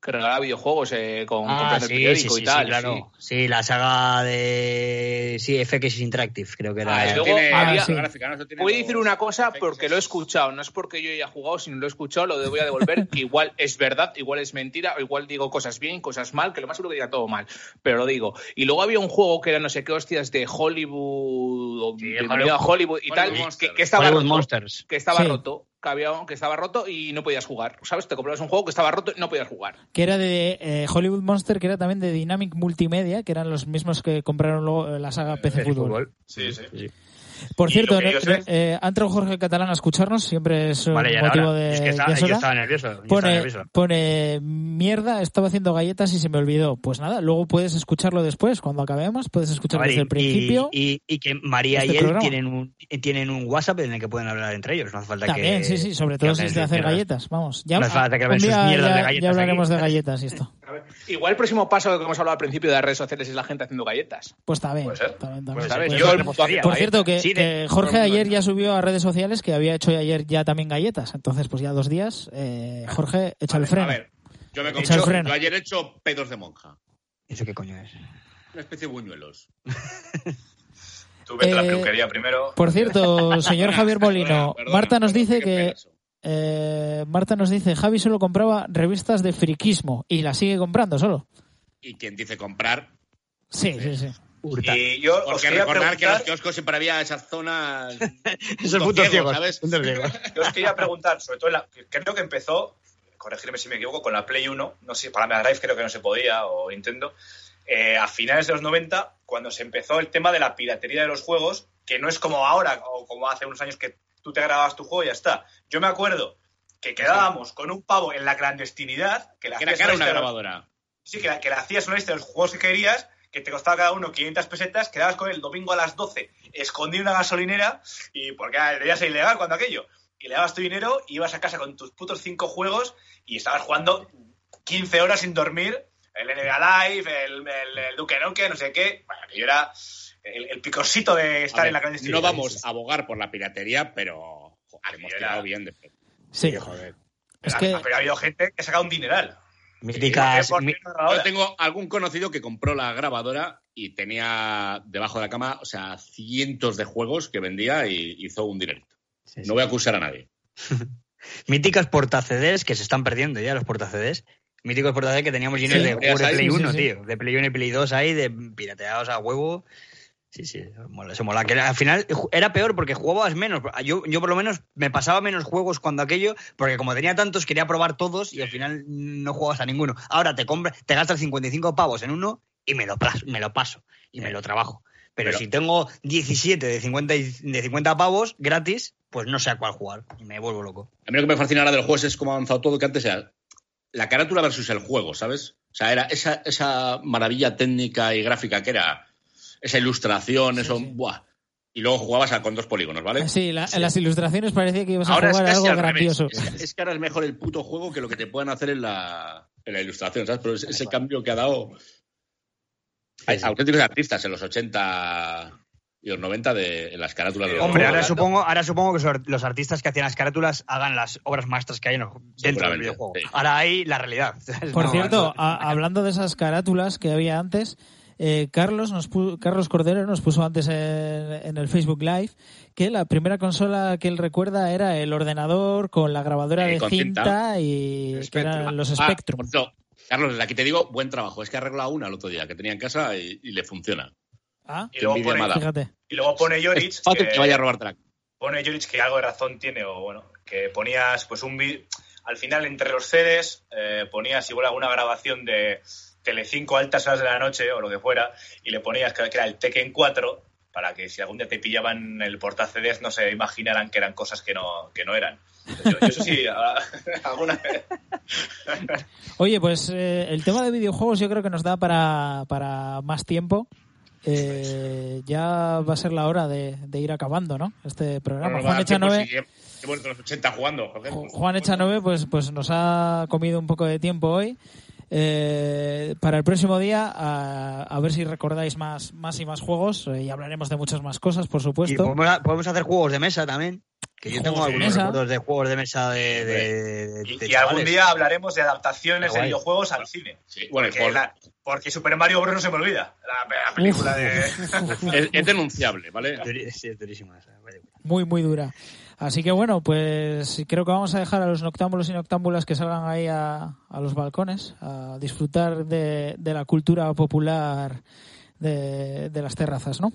Que regalaba videojuegos eh, con Ah, el sí, periódico sí, sí, y tal. sí, claro. sí. Sí, la saga de sí, FX Interactive, creo que era. Ah, Eso luego tiene había- gráfica, ¿no? Eso tiene Voy a decir una cosa porque lo he escuchado, no es porque yo haya jugado, sino lo he escuchado, lo voy a devolver, que igual es verdad, igual es mentira, o igual digo cosas bien, cosas mal, que lo más seguro que diga todo mal, pero lo digo. Y luego había un juego que era no sé qué hostias de Hollywood, o a Hollywood y Hollywood tal, Monsters. que, que estaba Hollywood roto, Monsters. que estaba Sí. roto, que, había, que estaba roto y no podías jugar, ¿sabes? Te comprabas un juego que estaba roto y no podías jugar. Que era de eh, Hollywood Monster, que era también de Dynamic Multimedia, que eran los mismos que compraron luego eh, la saga PC Fútbol. Sí, sí. Por Y cierto, no- es- eh, ha entrado Jorge Catalán a escucharnos, siempre es un Vale, ya motivo de... es que está- ya es yo estaba nervioso. yo estaba Pone, nervioso. pone mierda, estaba haciendo galletas y se me olvidó. Pues nada, luego puedes escucharlo después, cuando acabemos, puedes escucharlo ver, desde el y- principio. Y, y que María este y él programa. tienen un, tienen un WhatsApp en el que pueden hablar entre ellos. No hace falta También, que. sí, sí, sobre todo si es de hacer mierdas. galletas, vamos. Ya, No hace falta que sus día mierdas ya- de ya galletas hablaremos aquí. de galletas y esto. Igual el próximo paso de lo que hemos hablado al principio de las redes sociales es la gente haciendo galletas. Pues está bien. Pues, también. ¿sabes? pues, Yo pues, el haciendo Por galletas. cierto, que, que Jorge ayer ya subió a redes sociales que había hecho ayer ya también galletas. Entonces, pues ya dos días. Eh, Jorge, echa el A freno. ver, yo me Echa el compré. freno. Yo ayer he hecho pedos de monja. ¿Eso qué coño es? Una especie de buñuelos. Tú vete a la Eh, peluquería primero. Por cierto, señor Javier Molino, Marta nos dice que eh, Marta nos dice Javi solo compraba revistas de friquismo y las sigue comprando solo. Y quien dice comprar. Sí, sí, sí. Y yo os Porque quería recordar que en los preguntar, kioscos siempre había esas zonas. Esos puntos ciegos, ¿sabes? yo os quería preguntar, sobre todo, en la, creo que empezó, corregirme si me equivoco, con la Play 1, no sé, para Mega Drive creo que no se podía, o Nintendo, eh, a finales de los 90, cuando se empezó el tema de la piratería de los juegos, que no es como ahora, o como hace unos años que tú te grababas tu juego y ya está. Yo me acuerdo que quedábamos con un pavo en la clandestinidad, que Que era cara una grabadora. Sí, que, la- que le hacías una lista de los juegos que querías, que te costaba cada uno 500 pesetas, quedabas con él el domingo a las 12, escondido en una gasolinera, y porque ah, debía ser ilegal cuando aquello. Y le dabas tu dinero, ibas a casa con tus putos cinco juegos y estabas jugando 15 horas sin dormir, el NBA Live, el, el, el Duke Nukem, no sé qué. Bueno, que yo era el, el picorcito de estar ver, en la clandestinidad. no vamos a abogar por la piratería, pero joder, hemos Era- tirado bien de Sí. joder. Es Pero, que pero ha habido gente que ha sacado un dineral. Míticas. Yo tengo algún conocido que compró la grabadora y tenía debajo de la cama, o sea, cientos de juegos que vendía y hizo un sí, sí. No voy a acusar a nadie. míticas portacedes que se están perdiendo ya los portacedes. Míticos portacedes que teníamos llenos Sí, de de Play sí, 1, sí, sí. tío. De Play 1 y Play 2 ahí, de pirateados a huevo. Sí, sí, mola, eso mola. Que al final era peor porque jugabas menos. Yo, yo por lo menos me pasaba menos juegos cuando aquello, porque como tenía tantos, quería probar todos y al final no jugabas a ninguno. Ahora te compras, te gastas 55 pavos en uno y me lo, plas- me lo paso y me lo trabajo. Pero, Pero- si tengo 17 de 50, y- de 50 pavos gratis, pues no sé a cuál jugar y me vuelvo loco. A mí lo que me fascina ahora de los juegos es cómo ha avanzado todo, que antes era la carátula versus el juego, ¿sabes? O sea, era esa, esa maravilla técnica y gráfica que era esa ilustración, eso, sí. ¡buah! Y luego jugabas a- con dos polígonos, ¿vale? sí, la- en las ilustraciones parecía que ibas a es jugar casi algo al revés. grandioso. Es, es que ahora es mejor el puto juego que lo que te puedan hacer en la, en la ilustración, ¿sabes? Pero es- ese cambio que ha dado. Hay auténticos artistas en los 80 y los 90 de, en las carátulas de los Hombre, ahora supongo, ahora supongo que los artistas que hacían las carátulas hagan las obras maestras que hay dentro del videojuego. sí. Ahora hay la realidad. Por No, cierto, eso- a- hablando de esas carátulas que había antes, eh, Carlos nos pu- Carlos Cordero nos puso antes en, en el Facebook Live que la primera consola que él recuerda era el ordenador con la grabadora Eh, de cinta, cinta. y que eran los Ah, Spectrum. Carlos, aquí te digo, buen trabajo. Es que arreglado una el otro día que tenía en casa y, y le funciona. Ah, Y luego, pone, fíjate. y luego pone Yorick Es fácil que vaya a robarte la pone Joric que algo de razón tiene, o bueno, que ponías pues un al final entre los CDs eh, ponías igual alguna grabación de Telecinco a altas horas de la noche o lo que fuera, y le ponías que era el Tekken 4 para que si algún día te pillaban el porta CDs no se imaginaran que eran cosas que no, que no eran. Yo, yo eso sí, a- alguna vez. Oye, pues eh, el tema de videojuegos yo creo que nos da para, para más tiempo. Eh, ya va a ser la hora de, de ir acabando, ¿no? Este programa. Juan Echanove, Qué bueno, los 80 jugando. joder. Juan Echanove pues, pues nos ha comido un poco de tiempo hoy. Eh, para el próximo día, a, a ver si recordáis más, más y más juegos eh, y hablaremos de muchas más cosas, por Y supuesto. podemos, podemos hacer juegos de mesa también. Que yo tengo algunos mesa. recuerdos de juegos de mesa de. de- de- Y, de y algún día hablaremos de adaptaciones de videojuegos al cine. Sí, bueno, y Porque, por- la- porque Super Mario Bros. no se me olvida. La, la película de. es, es denunciable, ¿vale? Sí, es durísima. Muy, muy dura. Así que bueno, pues creo que vamos a dejar a los noctámbulos y noctámbulas que salgan ahí a, a los balcones a disfrutar de, de la cultura popular de, de las terrazas, ¿no?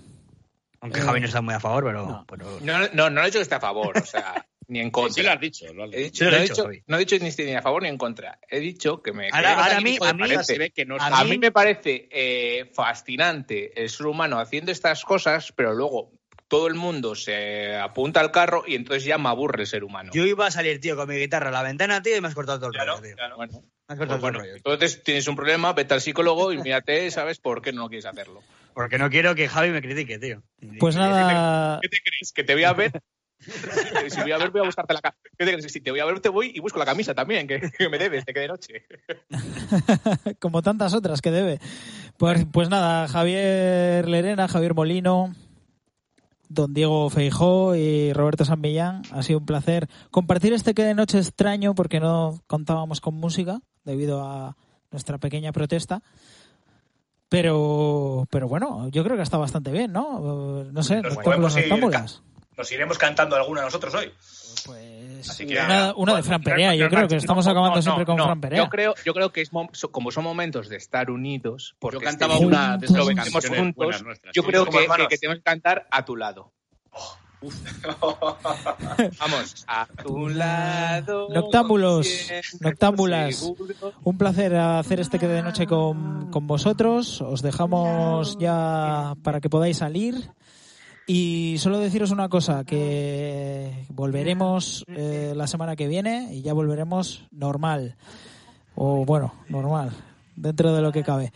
Aunque Eh, Javi no está muy a favor, pero. no. pero- No, no, no he dicho que esté a favor, o sea, ni en contra. Sí lo has dicho. lo has He dicho. no, he dicho, dicho, Javi. no he dicho ni a favor ni en contra. He dicho que me. Ahora- a mí- hijo de a mí- parece. se ve que no a A mí- mí me parece eh, fascinante el ser humano haciendo estas cosas, pero luego todo el mundo se apunta al carro y entonces ya me aburre el ser humano. Yo iba a salir, tío, con mi guitarra a la ventana, tío, y me has cortado todo el Claro, rollo, tío. claro. Bueno, Me has pues cortado todo bueno, el rollo. entonces tienes un problema, vete al psicólogo y mírate, ¿sabes por qué no quieres hacerlo? Porque no quiero que Javi me critique, tío. Pues nada, ¿Qué te crees? ¿Que te voy a ver? si voy a ver, voy a buscarte la camisa. ¿Qué te crees? Si te voy a ver, te voy y busco la camisa también, que, que me debes, de que de noche. como tantas otras que debe. Pues, pues nada, Javier Lerena, Javier Molino, don Diego Feijó y Roberto San Millán, ha sido un placer compartir este que de noche extraño porque no contábamos con música debido a nuestra pequeña protesta. Pero, pero bueno, yo creo que está bastante bien, ¿no? No sé, Nos podemos ir. Nos iremos cantando alguna nosotros hoy. Pues Así que- una, una de Fran Perea, yo creo que estamos No, acabando no, siempre con no. Fran Perea. Yo creo, yo creo que es como son momentos de estar unidos, porque Yo cantaba este- una de esas canciones juntos, nuestras. yo sí. creo que, que- que tenemos que cantar a tu lado. Vamos, a tu lado. Noctámbulos, noctámbulas. Un placer hacer este que de noche con, con vosotros. Os dejamos ya para que podáis salir. Y solo deciros una cosa, que volveremos eh, la semana que viene y ya volveremos normal. O bueno, normal, dentro de lo que cabe.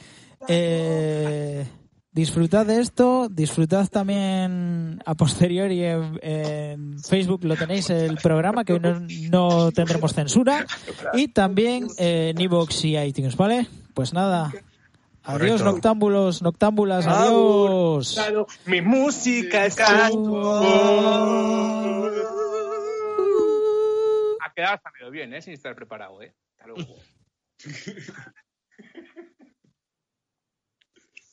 Eh, disfrutad de esto, disfrutad también a posteriori en, Facebook, lo tenéis el programa, que hoy no, no tendremos censura, y también eh, en iVoox y iTunes, ¿vale? Pues nada, adiós noctámbulos, noctámbulas, adiós. Mi música es Ah, Ha quedado hasta medio bien, ¿eh? Sin estar preparado, ¿eh? Hasta luego.